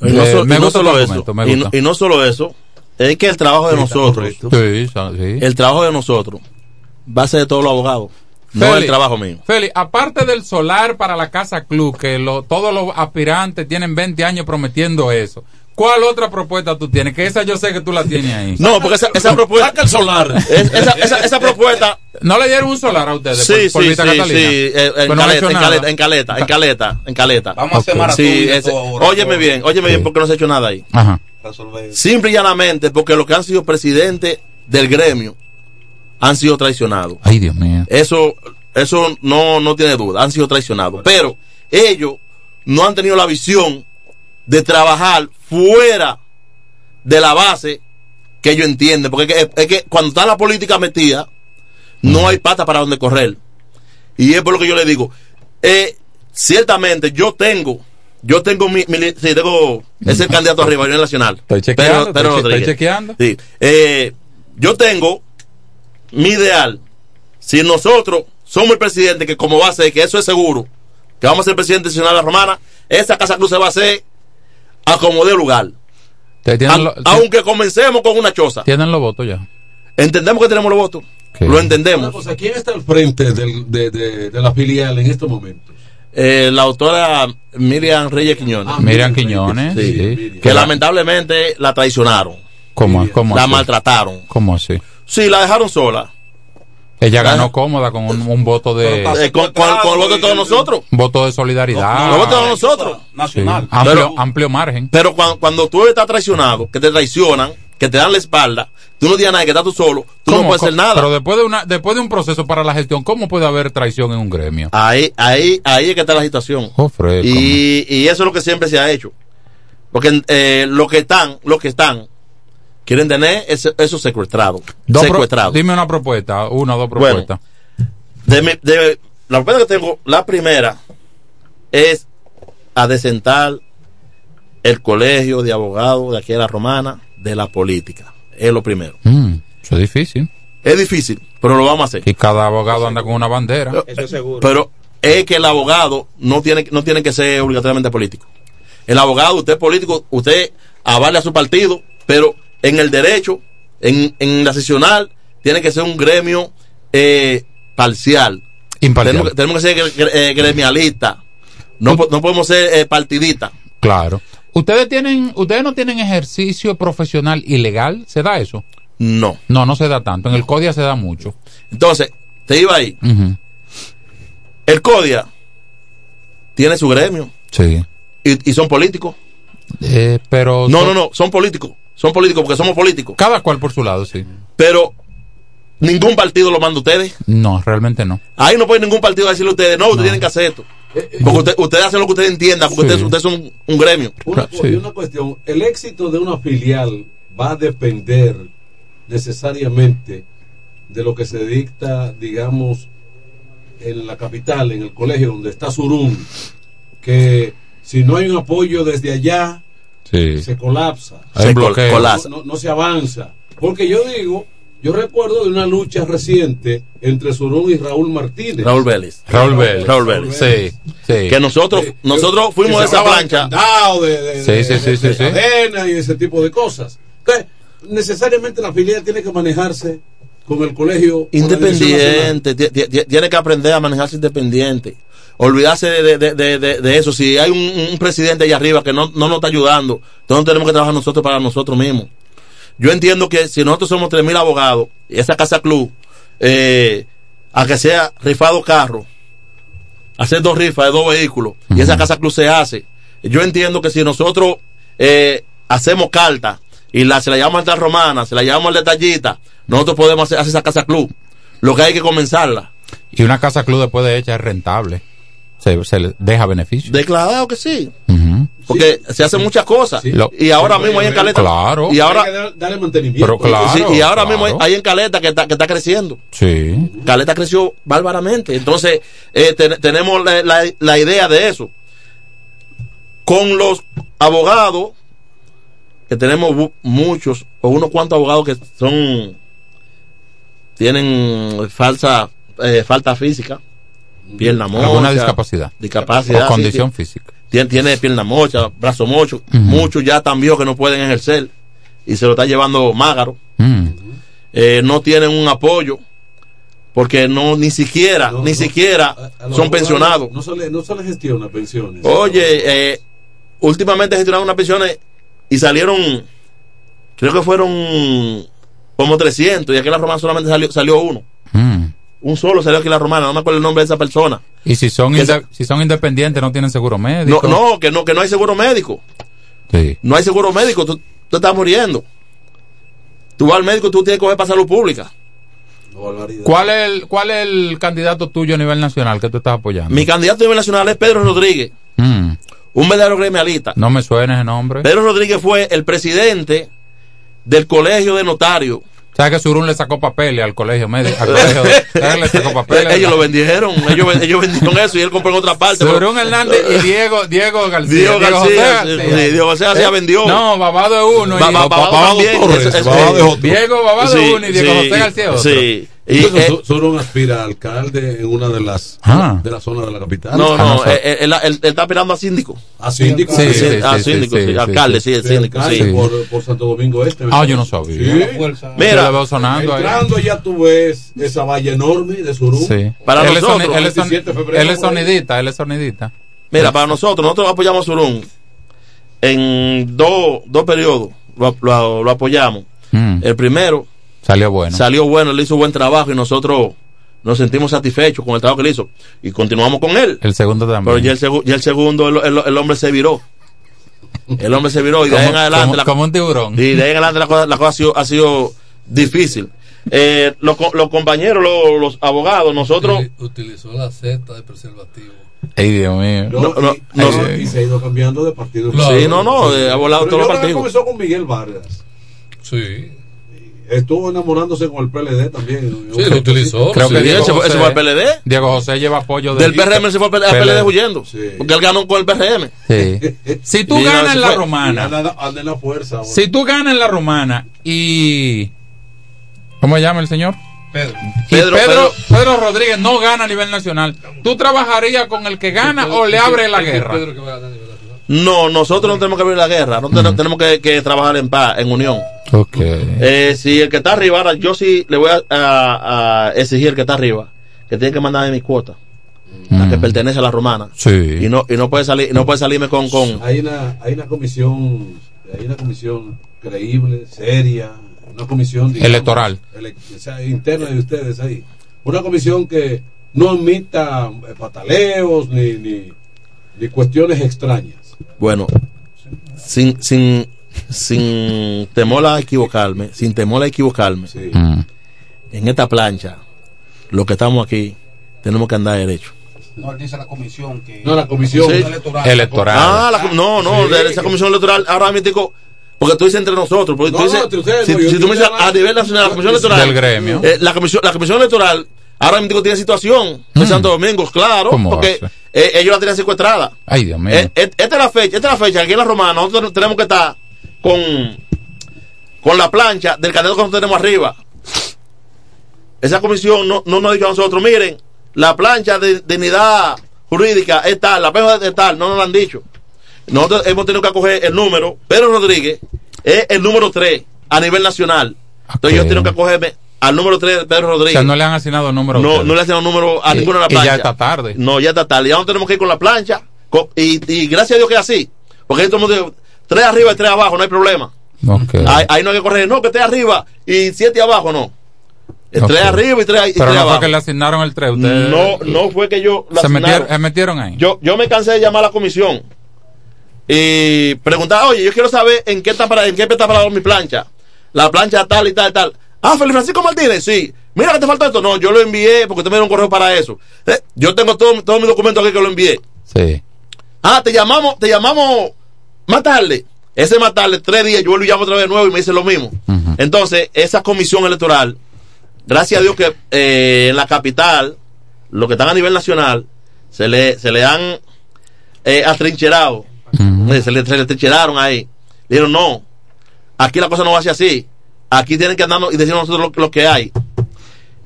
Y no, Eh, so- me y no gusta el solo eso. me Y no, gusta. y no solo eso. Es que el trabajo de nosotros. Sí, sa- sí. El trabajo de nosotros va a ser de todos los abogados. No Feli, el trabajo mío. Feli, aparte del solar para la Casa Club, que lo- todos los aspirantes tienen 20 años prometiendo eso, ¿cuál otra propuesta tú tienes? Que esa yo sé que tú la tienes ahí. No, porque esa, esa propuesta. Saca el solar. Es- esa, esa, esa propuesta. ¿No le dieron un solar a ustedes? Sí, por, por sí, Vita sí, Catalina? sí, eh, en, Pues no caleta, en, caleta, en caleta, en caleta, en caleta. Vamos a hacer maratón Sí, ese- ahora. óyeme bien, óyeme bien, porque no se ha hecho nada ahí. Ajá. Resolver. Simple y llanamente, porque los que han sido presidentes del gremio han sido traicionados. Ay, Dios mío. Eso, eso no, no tiene duda, han sido traicionados. Pero ellos no han tenido la visión de trabajar fuera de la base que ellos entienden. Porque es que, es que cuando está la política metida, no hay pata para donde correr. Y es por lo que yo le digo. eh, ciertamente yo tengo, yo tengo mi, mi sí, tengo, es el [LAUGHS] candidato arriba a nivel nacional. Estoy chequeando, Pedro- Pedro estoy, chequeando. Sí. Eh, yo tengo mi ideal. Si nosotros somos el presidente, que como va a ser, que eso es seguro, que vamos a ser presidente nacional de la Romana, esa Casa Cruz se va a hacer a como de lugar. Lo- aunque comencemos con una choza. tienen los votos ya. Entendemos que tenemos los votos. Lo entendemos. Cosa, ¿quién está al frente del- de, de- de la filial en estos momentos? Eh, la autora Miriam Reyes Quiñones. Ah, Miriam Quiñones. Sí. sí. Que lamentablemente la traicionaron. ¿Cómo, cómo la así? maltrataron. ¿Cómo así? Sí, la dejaron sola. Ella ganó cómoda con un, un voto de Eh, con, con- con el voto de todos nosotros. voto de solidaridad. Con el voto de todos nosotros. Sí. Amplio, Pero- amplio margen. Pero cuando, cuando tú estás traicionado, que te traicionan, que te dan la espalda, tú no tienes nada, que estás tú solo, tú no puedes hacer nada. Pero después de una después de un proceso para la gestión, ¿cómo puede haber traición en un gremio? Ahí, ahí, ahí es que está la agitación. Oh, Fred, y, y eso es lo que siempre se ha hecho. Porque eh, los que están, los que están, quieren tener esos secuestrados. Dos pro- secuestrados. dime una propuesta, una o dos Bueno. propuestas. De de- la propuesta que tengo, la primera, es a desentar el colegio de abogados de aquí de la romana de la política. Es lo primero. Mm, eso es difícil. Es difícil, pero lo vamos a hacer. Y cada abogado anda con una bandera. Eso es seguro. Pero es que el abogado no tiene, no tiene que ser obligatoriamente político. El abogado, usted es político, usted avale a su partido, pero en el derecho, en, en la sesional, tiene que ser un gremio eh, parcial. Imparcial. Tenemos, que- tenemos que ser gre- eh, gremialistas. No, no podemos ser eh, partidistas. Claro. ¿Ustedes tienen ustedes no tienen ejercicio profesional ilegal? ¿Se da eso? No. No, no se da tanto. En el CODIA se da mucho. Entonces, te iba ahí. El CODIA tiene su gremio Sí. y, y son políticos. Eh, pero No, son- no, no, son políticos. Son políticos porque somos políticos. Cada cual por su lado, sí. Pero ningún partido lo manda a ustedes. No, realmente no. Ahí no puede ningún partido decirle a ustedes, no, ustedes tienen que hacer esto. Porque usted- ustedes hacen lo que ustedes entiendan, porque Sí. ustedes, ustedes son un gremio. Una, y una cuestión, el éxito de una filial va a depender necesariamente de lo que se dicta, digamos, en la capital, en el colegio donde está Surún, que si no hay un apoyo desde allá, Sí. se colapsa. Bloqueo. colapsa. No, no se avanza. Porque yo digo, yo recuerdo de una lucha reciente entre Surún y Raúl Martínez. Raúl Vélez. Raúl Vélez. Raúl Vélez. Sí, sí. Que nosotros, nosotros fuimos que de se esa plancha. de, de- Sí, de- sí, sí, sí, de sí. cadena y ese tipo de cosas. Entonces, necesariamente la filial tiene que manejarse con el colegio. Independiente, ti- ti- ti- tiene que aprender a manejarse independiente. Olvidarse de, de- de- de- eso. Si hay un, un presidente allá arriba que no, no nos está ayudando, entonces tenemos que trabajar nosotros para nosotros mismos. Yo entiendo que si nosotros somos 3.000 abogados, y esa casa club, eh, a que sea rifado carro, hacer dos rifas de dos vehículos, y esa casa club se hace. Yo entiendo que si nosotros eh, hacemos carta y la, se la llamamos alta romana, se la llamamos al detallista, nosotros podemos hacer, hacer esa casa club. Lo que hay que comenzarla. Y una casa club después de hecha es rentable. Se, se le deja beneficio. Declarado que sí. Porque se hacen muchas cosas. Y ahora mismo hay en Caleta. Claro. Y ahora, Hay que dar- darle mantenimiento. Pero claro. sí, y ahora mismo hay, en Caleta que está, que está creciendo. Sí. Caleta creció bárbaramente. Entonces, eh, ten- tenemos la, la- la idea de eso. Con los abogados, que tenemos muchos, o unos cuantos abogados que son, tienen falsa, eh, falta física, pierna mocha. Alguna discapacidad. Discapacidad. O condición sí. física. Tiene, tiene pierna mocha, brazo mocho. Muchos ya están viejos que no pueden ejercer y se lo está llevando Mágaro. Eh, no tienen un apoyo porque no ni siquiera, ni siquiera A son pensionados. No se le, no se le gestiona pensiones. Oye, eh, últimamente gestionaron unas pensiones y salieron, creo que fueron como 300 y aquí en la romana solamente salió, salió uno. Mm. Un solo salió aquí en la romana, no me acuerdo el nombre de esa persona. Y si son, si son independientes, no tienen seguro médico. No, no, que no, que no hay seguro médico. Sí. No hay seguro médico, tú, tú estás muriendo. Tú vas al médico, tú tienes que coger para salud pública. ¿Cuál es, el, ¿Cuál es el candidato tuyo a nivel nacional que tú estás apoyando? Mi candidato a nivel nacional es Pedro Rodríguez, Mm. un verdadero gremialista. No me suena ese nombre. Pedro Rodríguez fue el presidente del colegio de notarios. ¿Sabes que Surún le sacó papeles al colegio médico? Al colegio, [LAUGHS] le sacó papeles. ellos lo vendieron, ellos, ellos vendieron eso y él compró en otra parte. Surún Hernández y Diego, Diego García. Diego García, José sí, sí, Diego García ya vendió. No, Babado es uno. Ba- y- ba- Babado también, Torres, Babado es otro. Diego Babado Sí, es uno y Diego sí, José García es otro. Sí. Y, Incluso eh, aspira a alcalde en una de las Ah. de la zona de la capital. no, Ah, no, sabe. él, él- él- él está aspirando a síndico. a síndico. Sí, Sí, sí, a sí, síndico, sí, sí, sí, alcalde, sí. sí, síndico. Por, por Santo Domingo Este. Ah, yo no sabía. Sí. Mira, veo sonando ahí. Entrando ya tú ves esa valla enorme de Surún. Sí. Para él, es nosotros, soni- él, es son- 27 de febrero, él es ahí. sonidita, él es sonidita. Mira, para nosotros, nosotros apoyamos a Surún en dos, dos periodos. Lo, lo- lo apoyamos. Mm. El primero Salió bueno. salió bueno, él hizo buen trabajo y nosotros nos sentimos satisfechos con el trabajo que él hizo. Y continuamos con él. el segundo Pero también. ya el, segu- ya el segundo, el, el- el hombre se viró. El hombre se viró y de ahí en adelante. como- la- como un tiburón. y de ahí en adelante la cosa, la cosa ha, sido, ha sido difícil. Eh, los, los compañeros, los, los abogados, nosotros. Utili- Utilizó la seta de preservativo. Ay, Dios mío. No, No, no, y, no. y- y se ha ido cambiando de partido. Claro. Sí, no, no, eh, ha volado Pero todos los partidos. comenzó con Miguel Vargas. Sí. Estuvo enamorándose con el PLD también. Sí, lo utilizó. Creo Sí, que Diego ese, fue, ese José- fue al PLD. Diego José lleva apoyo de Del PRM se fue al PLD, huyendo. Porque él ganó con el PRM. Sí. [LAUGHS] Si tú ganas en la fue. romana, anda en la fuerza. si tú ganas en la romana y. ¿Cómo se llama el señor? Pedro. Pedro- Pedro, Pedro, Rodríguez no gana a nivel nacional. ¿Tú trabajarías con el que gana o le abre la guerra? Pedro que va a ganar a nivel nacional. No, nosotros no tenemos que abrir la guerra. No ten- tenemos que, que trabajar en paz, en unión. Ok. Eh, si el que está arriba, ahora yo sí le voy a, a- a exigir al que está arriba que tiene que mandarme mi cuota. La que pertenece a la romana. Sí. Y no, y no puede salir, no puede salirme con, con Hay una, hay una comisión, hay una comisión creíble, seria, una comisión digamos, Electoral. ele- o sea, interna de ustedes ahí. Una comisión que no admita eh, pataleos ni, ni, ni cuestiones extrañas. Bueno, sin, sin, sin temor a equivocarme, sin temor a equivocarme, en esta plancha, los que estamos aquí, tenemos que andar derecho. No, él dice la comisión que. No, la comisión Sí. electoral. Electoral. Ah, la no, no, Sí. de esa comisión electoral, ahora mismo, porque tú dices entre nosotros, porque tú No, dices, no, entre ustedes, si, si tú me dices a nivel nacional, la comisión electoral, Del gremio. eh, la, comisión, la comisión electoral, ahora mismo tiene situación de Santo Domingo, claro, ¿Cómo porque eh, ellos la tienen secuestrada. Ay, Dios mío. Eh, eh, esta es la fecha, esta es la fecha, aquí en la Romana, nosotros tenemos que estar con, con la plancha del candidato que nosotros tenemos arriba. Esa comisión no, no nos ha dicho a nosotros, miren, la plancha de dignidad jurídica es tal, la plancha es tal, no nos lo han dicho. Nosotros hemos tenido que acoger el número, Pedro Rodríguez es el número 3 a nivel nacional. Entonces yo Ok. tengo que acogerme al número 3 de Pedro o Rodríguez. sea, no le han asignado número. No, no le hacen un número a Y- ninguna de las y ya está tarde. No, ya está tarde. Ya no tenemos que ir con la plancha. con- y, y gracias a Dios que es así. Porque ahí todo el mundo dice, tres arriba y tres abajo, no hay problema. Ok. Ahí, ahí no hay que correr, no, que tres arriba y siete abajo, no. Es Ok. Tres arriba y tres, y Pero tres no abajo. fue que le asignaron el 3. Ustedes No, no fue que yo se, metieron, se metieron ahí. Yo, yo me cansé de llamar a la comisión y preguntar, oye, yo quiero saber en qué está para, en qué está parado mi plancha. La plancha tal y tal y tal. Ah, Felipe Francisco Martínez, sí. Mira que te falta esto. No, yo lo envié porque usted me dio un correo para eso. Eh, yo tengo todo- todos mis documentos aquí que lo envié. Sí. Ah, te llamamos, te llamamos más tarde. Ese más tarde, tres días, yo y llamo otra vez de nuevo y me dice lo mismo. Entonces, esa comisión electoral, gracias a Dios que eh, en la capital, los que están a nivel nacional, se le, se le han eh, atrincherado. Eh, Se, le, se le atrincheraron ahí. Dijeron, no, aquí la cosa no va a ser así. Aquí tienen que andarnos y decirnos nosotros lo, lo que hay.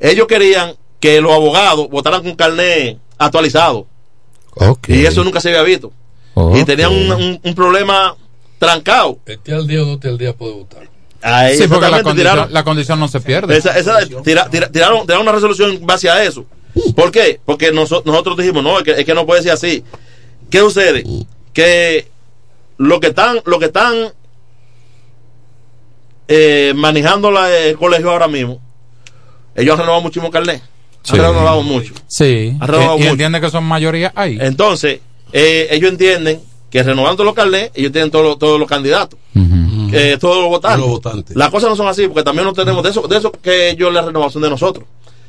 Ellos querían que los abogados votaran con carnet actualizado. Ok. Y eso nunca se había visto. Y tenían un, un- un problema trancado. Esté al día o no esté al día puede votar. Ahí, Sí, porque la condición, tiraron- la condición no se pierde. esa- esa- tira- tira- tiraron, tiraron una resolución en base a eso. ¿Por qué? Porque noso- nosotros dijimos, no, es que, es que no puede ser así. ¿Qué sucede? Que lo que están, lo que están eh, manejando la- el colegio ahora mismo, ellos han renovado muchísimo carnet. Sí. Han renovado mucho. Sí. Han renovado Y, y mucho. entiende que son mayoría ahí. Entonces, eh, ellos entienden que renovando los carnets, ellos tienen todos los, todos los candidatos, eh, todos los votantes. Las cosas no son así, porque también no tenemos de eso, de eso que ellos la renovación de nosotros.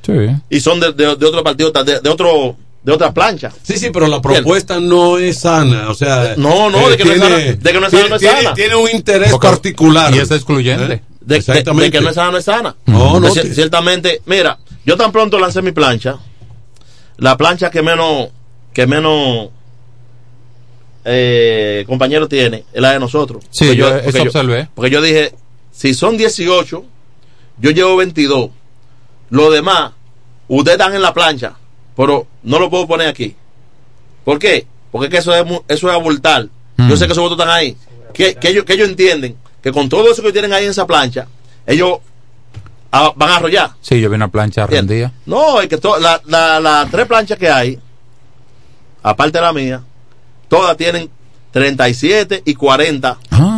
Sí. Y son de, de, de otro partido, de, de otro de otra plancha. Sí, sí, pero la propuesta no es sana. O sea, No, no, de que no es sana, de que no es sana, no es tiene, sana. tiene un interés Porque- particular. y es excluyente. ¿Eh? De, de- Exactamente. de que no es sana, no es sana. No, no, Ciertamente, mira, yo tan pronto lancé mi plancha, la plancha que menos, que menos eh, compañero tiene es la de nosotros. Sí, Porque yo eso porque observé. porque yo dije, si son 18, yo llevo 22. Los demás, ustedes están en la plancha, pero no lo puedo poner aquí. ¿Por qué? Porque es que eso es, eso es abultar. Yo sé que esos votos están ahí. Que, que ellos, que ellos entienden que con todo eso que tienen ahí en esa plancha, ellos ah, van a arrollar. Sí, yo vi una plancha rendida. No, es que to- la- la- las tres planchas que hay, aparte de la mía, todas tienen 37 y 40 Ah.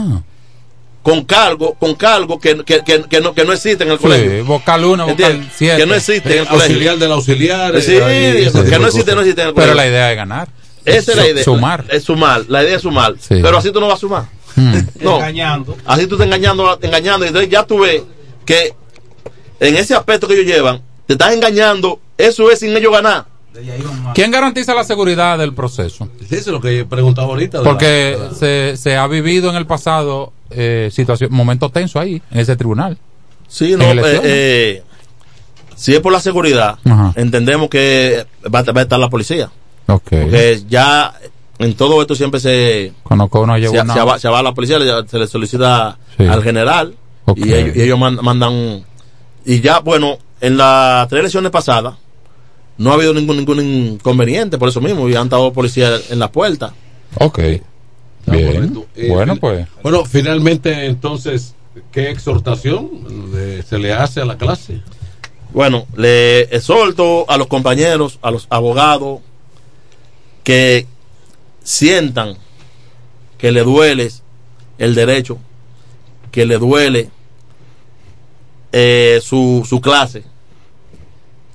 Con cargo, con cargo que, que, que, que no, que no existen en el Sí, colegio. vocal 1, vocal ¿Entiendes? 7. Que no existe en el Auxiliar colegio. del auxiliar. Sí, ahí, que no de existe, no existe en el Pero colegio. la idea es ganar. Esa es la idea. Sumar. Es sumar. La idea es sumar. Sí. Pero así tú no vas a sumar. Mm. No. Engañando. Así tú estás engañando, engañando. Y entonces ya tú ves que en ese aspecto que ellos llevan, te estás engañando. Eso es sin ellos ganar. ¿Quién garantiza la seguridad del proceso? Sí, eso es lo que preguntaba ahorita. Porque la- se, se ha vivido en el pasado eh, situación, momentos tensos ahí, en ese tribunal. Sí, no. eh, eh, si es por la seguridad, Ajá. entendemos que va, a- va a estar la policía. Ok. Porque ya en todo esto siempre se, Conozco uno se, llevó se va, se va a la policía, le- se le solicita Sí. al general Ok. y ellos, y ellos man- mandan. Y ya, bueno, en las tres elecciones pasadas no ha habido ningún ningún inconveniente por eso mismo y han estado policías en la puerta. Ok. Bien. Eh, bueno, pues. Bueno, finalmente, entonces, ¿qué exhortación le- se le hace a la clase? Bueno, le exhorto a los compañeros, a los abogados, que sientan que le duele el derecho, que le duele eh, su, su clase,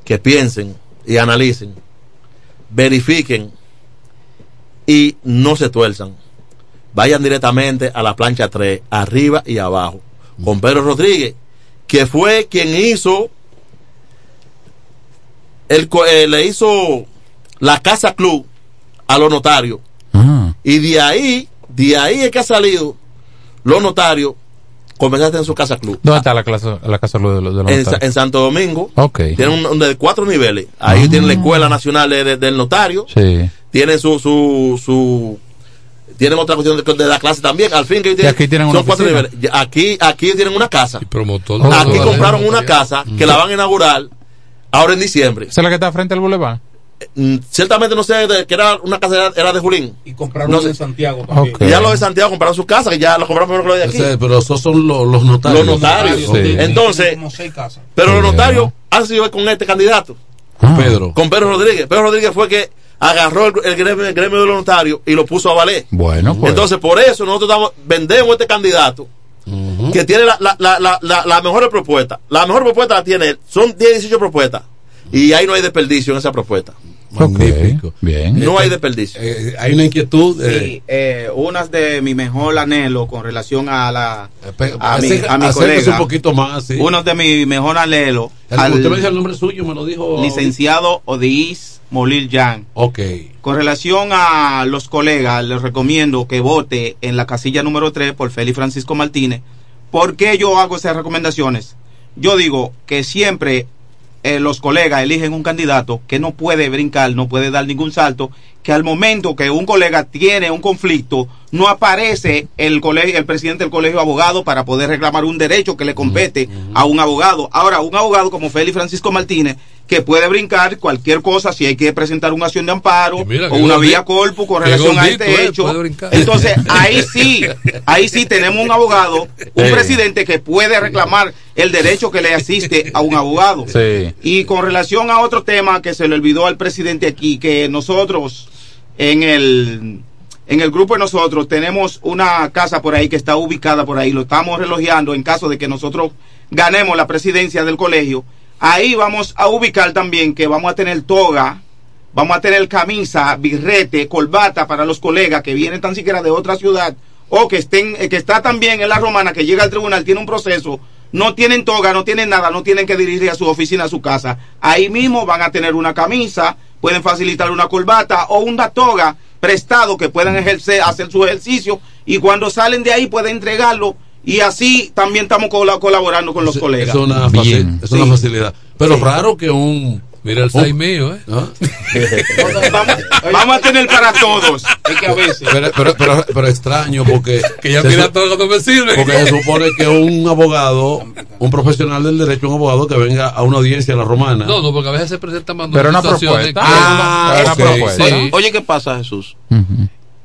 que piensen y analicen, verifiquen y no se tuerzan. Vayan directamente a la plancha 3, arriba y abajo, con Pedro Rodríguez, que fue quien hizo el, co- eh, le hizo la casa club a los notarios Ah. y de ahí de ahí es que ha salido los notarios comenzaste en su casa club ¿Dónde está la, clase, la casa de los, de los en, Sa- notarios? en Santo Domingo Ok. tienen un, un de cuatro niveles ahí Ah. tienen la escuela nacional de- de- del notario Sí. tienen su su su tienen otra cuestión de, de la clase también al fin que Y aquí tienen son cuatro niveles aquí aquí tienen una casa Promotor. Aquí compraron una casa que la van a inaugurar ahora en diciembre ¿Esa es la que está frente al boulevard? Mm, ciertamente no sé de, que era una casa era, era de Julín Y compraron No sé. en Santiago también. Y ya los de Santiago compraron su casa que ya lo compraron primero que los de aquí Ese- pero esos son lo- los notarios. los notarios Sí. entonces Como seis casas. pero los notarios han sido con este candidato Con Ah. Pedro. con Pedro Rodríguez Pedro Rodríguez fue que agarró el, el gremio, el gremio de los notarios y lo puso a valer Bueno, pues. entonces por eso nosotros estamos, vendemos este candidato que tiene la, la, la, la, la, la mejor propuesta la mejor propuesta la tiene él son 10 18 propuestas y ahí no hay desperdicio en esa propuesta Magnífico. Bien. no hay desperdicio Eh, hay una inquietud. eh, Sí, eh, unas de mi mejor anhelo con relación a la a mi, a mi colega. un poquito más. Sí. Uno de mi mejor anhelo al usted me dice el nombre suyo, me lo dijo. licenciado Odiis Molil Yang. Ok. Con relación a los colegas, les recomiendo que vote en la casilla número 3 por Félix Francisco Martínez. ¿Por qué yo hago esas recomendaciones? Yo digo que siempre eh, los colegas eligen un candidato que no puede brincar, no puede dar ningún salto, que al momento que un colega tiene un conflicto, no aparece el colegio, el presidente del colegio de abogados para poder reclamar un derecho que le compete a un abogado. Ahora, un abogado como Félix Francisco Martínez que puede brincar cualquier cosa si hay que presentar una acción de amparo mira, o una gordito- vía corpus con relación a este eh, hecho. Entonces, [LAUGHS] ahí sí, ahí sí tenemos un abogado, un Sí. presidente que puede reclamar el derecho que le asiste a un abogado. Sí. Y con relación a otro tema que se le olvidó al presidente aquí, que nosotros en el en el grupo de nosotros tenemos una casa por ahí que está ubicada por ahí, lo estamos relojeando en caso de que nosotros ganemos la presidencia del colegio. Ahí vamos a ubicar también que vamos a tener toga, vamos a tener camisa, birrete, corbata para los colegas que vienen tan siquiera de otra ciudad o que estén eh, que está también en la romana que llega al tribunal tiene un proceso no tienen toga, no tienen nada, no tienen que dirigir a su oficina, a su casa. Ahí mismo van a tener una camisa, pueden facilitar una corbata o una toga prestado que puedan ejercer, hacer su ejercicio y cuando salen de ahí pueden entregarlo y así también estamos cola- colaborando con los colegas. Es una, faci- es una facilidad. Pero raro que un. Mira el seis mío, ¿eh? vamos, [LAUGHS] vamos a tener para todos. Es que a veces. Pero, pero, pero, pero extraño porque. [LAUGHS] Que ya se mira todo no me sirve. Porque se supone que un abogado, un profesional del derecho, un abogado que venga a una audiencia a la romana. No, no, porque a veces se presentan más Pero una propuesta. que- Ah, Ah, una propuesta. sí. Oye, ¿qué pasa, Jesús?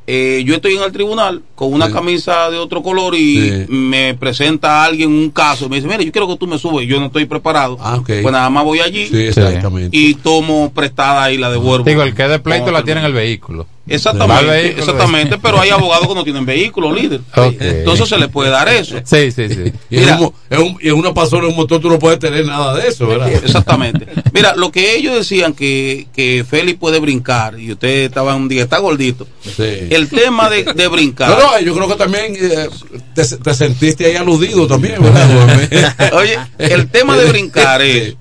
Eh, yo estoy en el tribunal con una camisa de otro color y Sí. me presenta alguien un caso. Me dice, mira, yo quiero que tú me subas. y Yo no estoy preparado. Pues nada más voy allí Sí, exactamente. y tomo prestada y la devuelvo. Digo, el que de pleito la tiene en el vehículo. Exactamente, exactamente, pero hay abogados que no tienen vehículo, líder. [LAUGHS] Entonces se le puede dar eso. Sí, sí, sí. [LAUGHS] Y mo- en un- en una pasora, en un motor, tú no puedes tener nada de eso, ¿verdad? [LAUGHS] Exactamente. Mira, lo que ellos decían que, que Félix puede brincar, y usted estaba un día, está gordito. El tema de, de brincar. No, no, yo creo que también eh, te, te sentiste ahí aludido también, ¿verdad? Oye, el tema de brincar es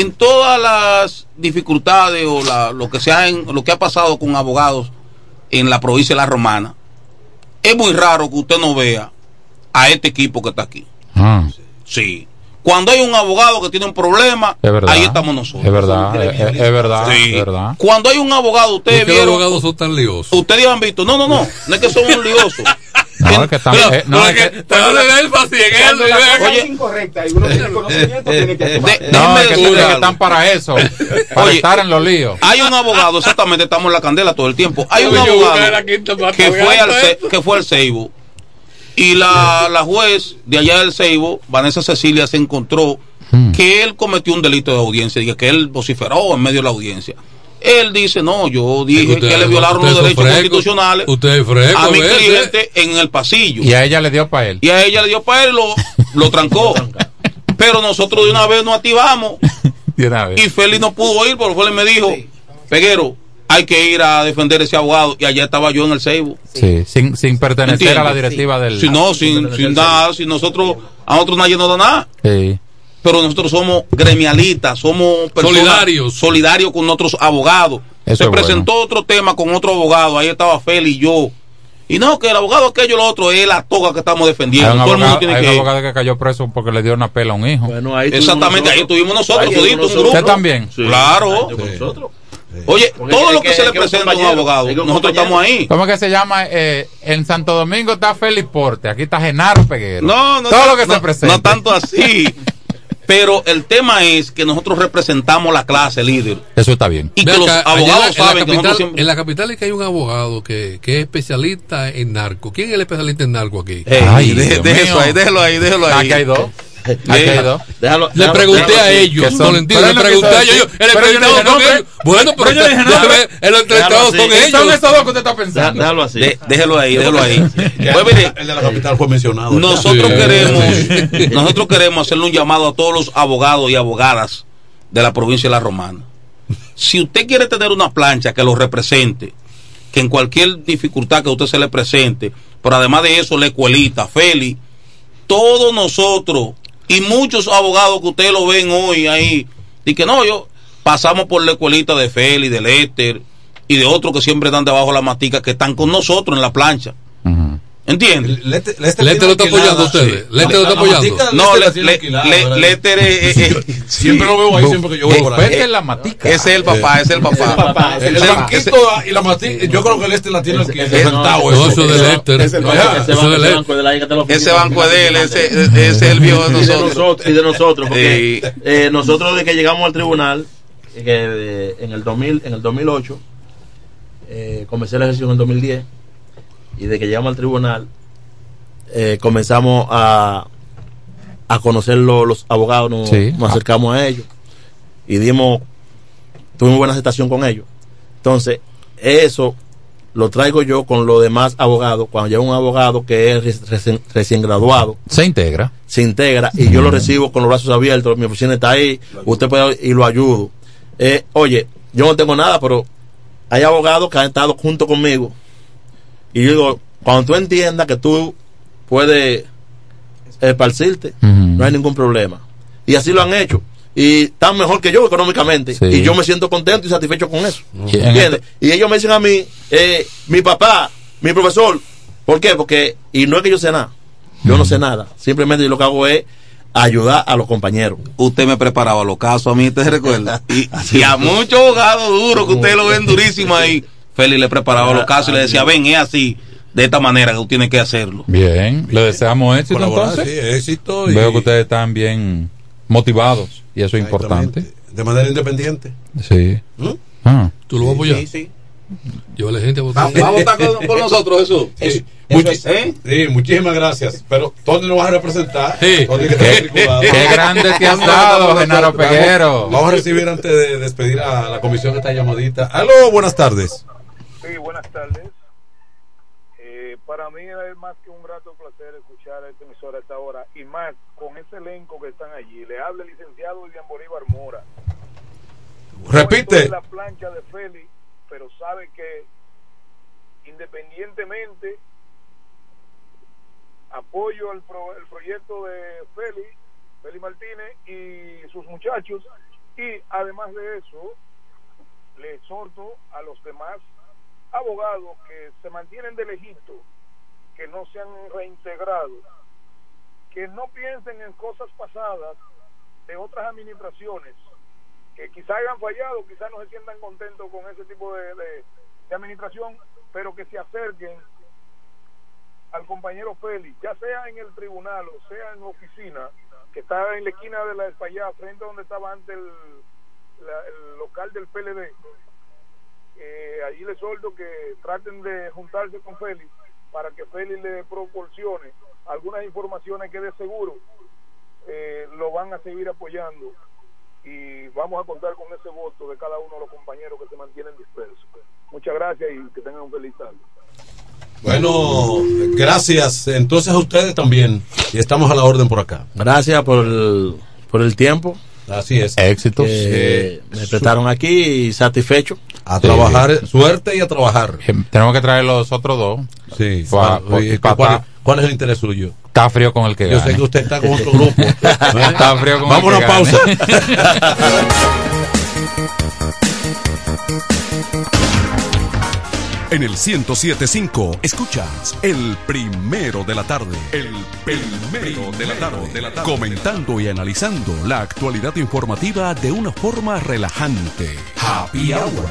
en todas las dificultades o la- lo que se ha en- lo que ha pasado con abogados en la provincia de la Romana. Es muy raro que usted no vea a este equipo que está aquí. Ah, Sí. Cuando hay un abogado que tiene un problema, es verdad. ahí estamos nosotros. Es verdad, es, es- es verdad, Sí. es verdad. Cuando hay un abogado, ustedes ¿Por qué los vieron. abogados son tan liosos? Ustedes han visto. No, no, no. No es que son un lioso. [LAUGHS] No, es que estamos. eh, no, es que- Cuando la cosa es incorrecta y uno tiene conocimiento, tiene que actuar. no, es que, es están para eso. [LAUGHS] Para Oye, estar en los líos. Hay un abogado, exactamente, estamos en la candela todo el tiempo. Hay un abogado que fue, al que fue al Ceibo y la, la juez de allá del Ceibo, Vanessa Cecilia, se encontró que él cometió un delito de audiencia, que él vociferó en medio de la audiencia. Él dice, no, yo dije Usted- que le violaron los derechos fresco. constitucionales Usted es fresco, a mi ¿ves? cliente en el pasillo. Y a ella le dio para él. Y a ella le dio para él, lo, [LAUGHS] lo trancó. Pero nosotros de una vez nos activamos [LAUGHS] De una vez. y Félix no pudo ir porque Félix me dijo, Peguero, hay que ir a defender ese abogado. Y allá estaba yo en el Seibo. Sí, sin, sin pertenecer ¿Entiendes? a la directiva del. Si no, sin, sin nada, si nosotros, a nosotros nadie nos da nada. Sí. Pero nosotros somos gremialistas, somos personas Solidarios. solidarios con nuestros abogados. Eso Se es presentó otro tema con otro abogado, ahí estaba Félix y yo. Y no, que el abogado aquello lo otro es la toga que estamos defendiendo. Hay un Todo el mundo abogado, tiene hay que un ir. abogado que cayó preso porque le dio una pela a un hijo. Exactamente, ahí estuvimos nosotros, Ahí un grupo. ¿Usted también? Sí. Claro. Oye, Porque todo lo que- que se le presenta a un abogado, nosotros compañero. estamos ahí. ¿Cómo es que se llama? Eh, en Santo Domingo está Félix Porte, aquí está Genaro Peguero. No, no, Todo no, lo que no, se presenta. no tanto así. [LAUGHS] Pero el tema es que nosotros representamos la clase líder. Eso está bien. Y que Ve los acá, abogados la- saben que capital, nosotros siempre. En la capital es que hay un abogado que, que es especialista en narco. ¿Quién es el especialista en narco aquí? Ay, mío. eso ahí, déjelo ahí, déjelo ahí. Aquí hay dos. Le pregunté a ellos, le pregunté a ellos. yo- El entrevistado son ellos. Bueno, pero yo dije el entrevistado son ellos. Son esos dos que usted está pensando. Déjalo así. Ahí, déjelo ahí. Pues mire, El de la capital fue mencionado. nosotros queremos, nosotros queremos hacerle un llamado a todos los abogados y abogadas de la provincia de La Romana. Si usted quiere tener una plancha que lo represente, que en cualquier dificultad que usted se le presente, pero además de eso, la escuelita, Félix, todos nosotros y muchos abogados que ustedes lo ven hoy ahí, y que no, yo pasamos por la escuelita de Félix, de Lester y de otros que siempre están debajo de la matica, que están con nosotros en la plancha. ¿Entiendes? Lete, Lete lo está apoyando a ustedes. Lete lo está apoyando. No, le, le, le, Lester es- es- es- Siempre lo veo ahí, siempre que yo voy por ahí. Respete la matica. Ese es el papá, ese es el papá. El banquito y la matica, yo creo que el este la tiene el que sentado. no, eso de Lester. Ese banco- de ese Lester. banco la hija la. Ese es de él, ese- es el viejo de [LAUGHS] Y de nosotros. y de nosotros porque Sí. eh, nosotros de que llegamos al tribunal eh, en el 2000 en el 2008 eh, comencé el ejercicio en el 2010 y de que llegamos al tribunal eh, comenzamos a a conocer lo- los abogados nos, Sí. nos acercamos a ellos y dimos tuvimos buena aceptación con ellos entonces eso lo traigo yo con los demás abogados cuando llega un abogado que es reci- recién, recién graduado Se integra. se integra y yo lo recibo con los brazos abiertos, mi oficina está ahí, usted puede y lo ayudo. Eh, oye, yo no tengo nada, pero hay abogados que han estado junto conmigo y yo digo, cuando tú entiendas que tú puedes esparcirte, no hay ningún problema. Y así lo han hecho. Y están mejor que yo económicamente. Sí. Y yo me siento contento y satisfecho con eso. En ¿Entiendes? Y ellos me dicen a mí, eh, mi papá, mi profesor, ¿por qué? Porque, y no es que yo sé nada, yo no sé nada, simplemente yo lo que hago es ayudar a los compañeros. Usted me preparaba los casos a mí, ¿usted se recuerda? [LAUGHS] Y, y a muchos abogados duros que ustedes lo ven durísimo ahí, Félix le preparaba los casos y le decía, ven, es así, de esta manera que tú tienes que hacerlo. Bien, le deseamos éxito Colaborar, entonces. sí, éxito y- Veo que ustedes están bien motivados y eso es importante. De manera independiente. Sí. ¿Mm? Ah. ¿Tú lo vas a apoyar? Sí, sí. Llévale gente a votar. Va, va a votar con, con nosotros, Jesús. Sí. Eso Muchi- es, ¿eh? sí, muchísimas gracias. Pero Tony lo vas a representar. Sí. Tony que Qué- grande te has dado, Genaro Vamos- Peguero. Vamos a recibir antes de despedir a la comisión esta llamadita. Aló, buenas tardes. Sí, buenas tardes. Eh, para mí es más que un grato placer escuchar a esta emisora a esta hora y más con ese elenco que están allí. Le habla el licenciado William Bolívar Mora. Repite. La plancha de Félix, pero sabe que independientemente apoyo el, pro- el proyecto de Félix, Félix Martínez y sus muchachos y además de eso le exhorto a los demás abogados que se mantienen de lejito, que no se han reintegrado, que no piensen en cosas pasadas de otras administraciones, que quizá hayan fallado, quizá no se sientan contentos con ese tipo de, de- administración, pero que se acerquen al compañero Félix, ya sea en el tribunal o sea en la oficina, que está en la esquina de la España, frente a donde estaba antes el, el local del PLD. Eh, allí les soldo que traten de juntarse con Félix para que Félix le proporcione algunas informaciones que de seguro eh, lo van a seguir apoyando y vamos a contar con ese voto de cada uno de los compañeros que se mantienen dispersos. Muchas gracias y que tengan un feliz tarde. Bueno, gracias. Entonces a ustedes también. Y estamos a la orden por acá. Gracias por el, por el tiempo. Así es. Éxitos. que me prestaron aquí y satisfecho. A trabajar, suerte y a trabajar. Tenemos que traer los otros dos. Sí. Pa- ¿Cuál, oye, pa- cuál- pa- cuál es el interés suyo? Está frío con el que Yo gane. sé que usted está con otro [LAUGHS] grupo. Está frío con Vamos el a que una gane. [LAUGHS] En el 1075 escuchas el primero de la tarde. El primero de la tarde. Comentando y analizando la actualidad informativa de una forma relajante. Happy Hour.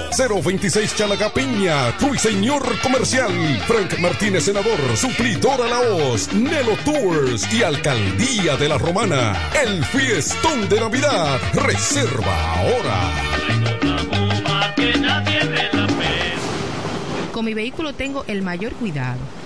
026 Chalaga Piña. Ruiseñor Comercial. Frank Martínez Senador. Suplidora La Hoz. Nelo Tours. Y Alcaldía de la Romana. El fiestón de Navidad. Reserva ahora. Con mi vehículo tengo el mayor cuidado.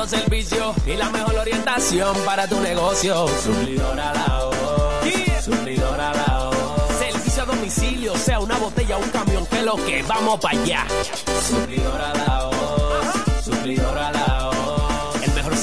Completo servicio y la mejor orientación para tu negocio. Suplidora la voz. Suplidora la voz. Servicio a domicilio, sea una botella o un camión, que lo que vamos para allá. Suplidora la voz. Suplidora la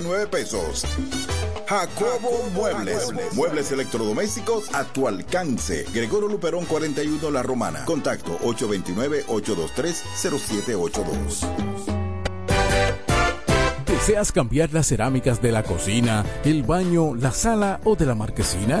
12,339 pesos. Jacobo Muebles. Muebles electrodomésticos a tu alcance. Gregorio Luperón 41 La Romana. Contacto 829-823-0782. ¿Deseas cambiar las cerámicas de la cocina, el baño, la sala o de la marquesina?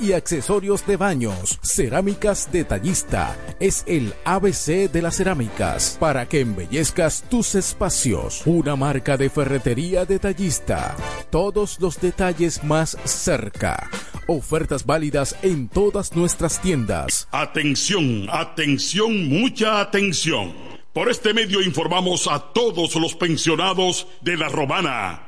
y accesorios de baños. Cerámicas Detallista es el ABC de las cerámicas para que embellezcas tus espacios. Una marca de ferretería detallista. Todos los detalles más cerca. Ofertas válidas en todas nuestras tiendas. Atención, atención, mucha atención. Por este medio informamos a todos los pensionados de la Romana,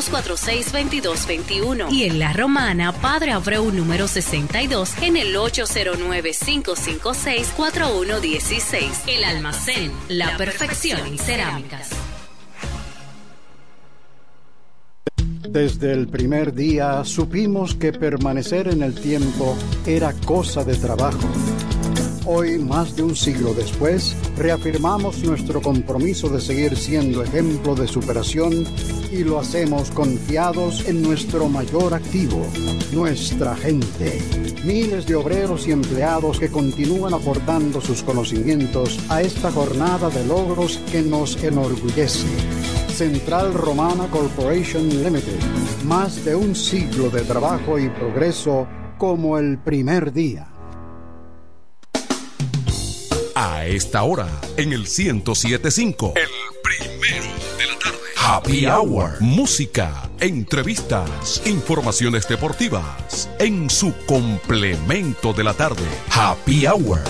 246-2221. Y en La Romana, Padre Abreu número 62 en el 809-556-4116. El almacén, la perfección en cerámicas. Desde el primer día supimos que permanecer en el tiempo era cosa de trabajo. Hoy, más de un siglo después, reafirmamos nuestro compromiso de seguir siendo ejemplo de superación y lo hacemos confiados en nuestro mayor activo, nuestra gente. Miles de obreros y empleados que continúan aportando sus conocimientos a esta jornada de logros que nos enorgullece. Central Romana Corporation Limited. Más de un siglo de trabajo y progreso como el primer día. A esta hora, en el 1075. El primero. Happy Hour. Música, entrevistas, informaciones deportivas. En su complemento de la tarde. Happy Hour.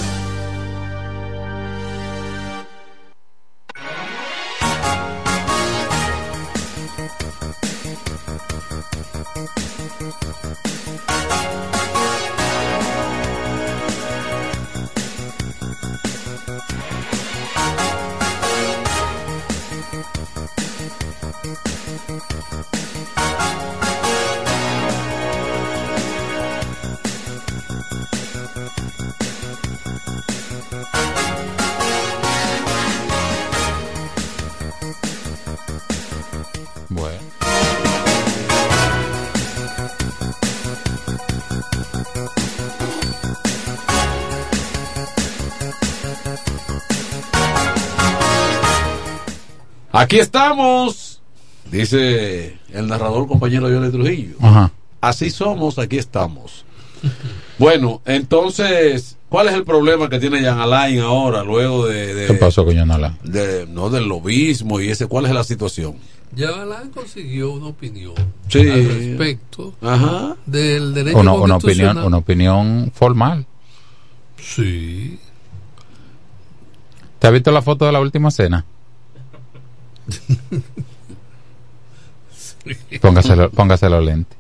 Aquí estamos, dice el narrador compañero Yole Trujillo. Ajá. Así somos, aquí estamos. Bueno, entonces, ¿cuál es el problema que tiene Jan Alain ahora, luego de, de- ¿Qué pasó con Yanala? de- no del lobismo y ese? ¿Cuál es la situación? Ya Alain consiguió una opinión Sí. al respecto Ajá. del derecho Una, una opinión, una opinión formal. Sí. ¿Te has visto la foto de la última cena? [LAUGHS] Póngaselo, póngaselo lente.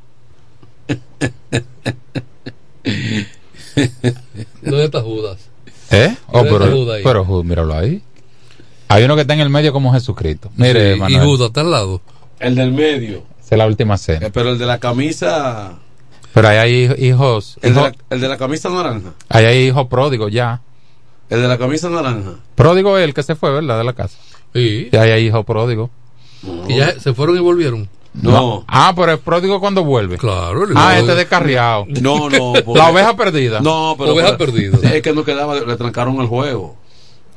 ¿Dónde está Judas? ¿Eh? Oh, Mira pero, Judas ahí. pero Ju- míralo ahí. Hay uno que está en el medio como Jesucristo. Mire, Sí, y Judas está al lado. El del medio. esa es la última cena. Eh, Pero el de la camisa. Pero ahí hay hij- hijos, El de, la, el de la camisa naranja. ahí hay hijos pródigos ya. El de la camisa naranja. Pródigo es el que se fue, ¿verdad? De la casa. Sí. Y ahí hay hijos pródigos. Y ya se fueron y volvieron. No. Ah, pero es pródigo cuando vuelve. Claro. el Ah, este de- descarriado. [LAUGHS] No, no. porque- La oveja perdida. No, pero. Oveja pero- perdida. Es que no quedaba, le trancaron el juego.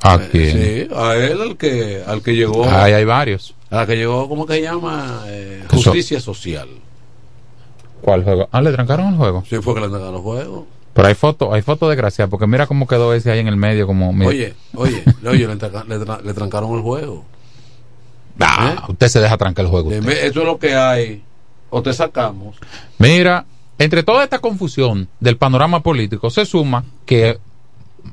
¿A quién? Sí, a él, al que, al que llegó. Ahí hay varios. A la que llegó, ¿cómo que se llama? Eh, ¿Qué so- justicia social. ¿Cuál juego? Ah, le trancaron el juego. Sí, fue que le trancaron el juego. Pero hay fotos, hay fotos de gracia, porque mira cómo quedó ese ahí en el medio, como mira. Oye, oye, oye, le, tranca- le tra- le trancaron el juego. Ah, usted se deja trancar el juego. Usted. Eso es lo que hay. O te sacamos. Mira, entre toda esta confusión del panorama político, se suma que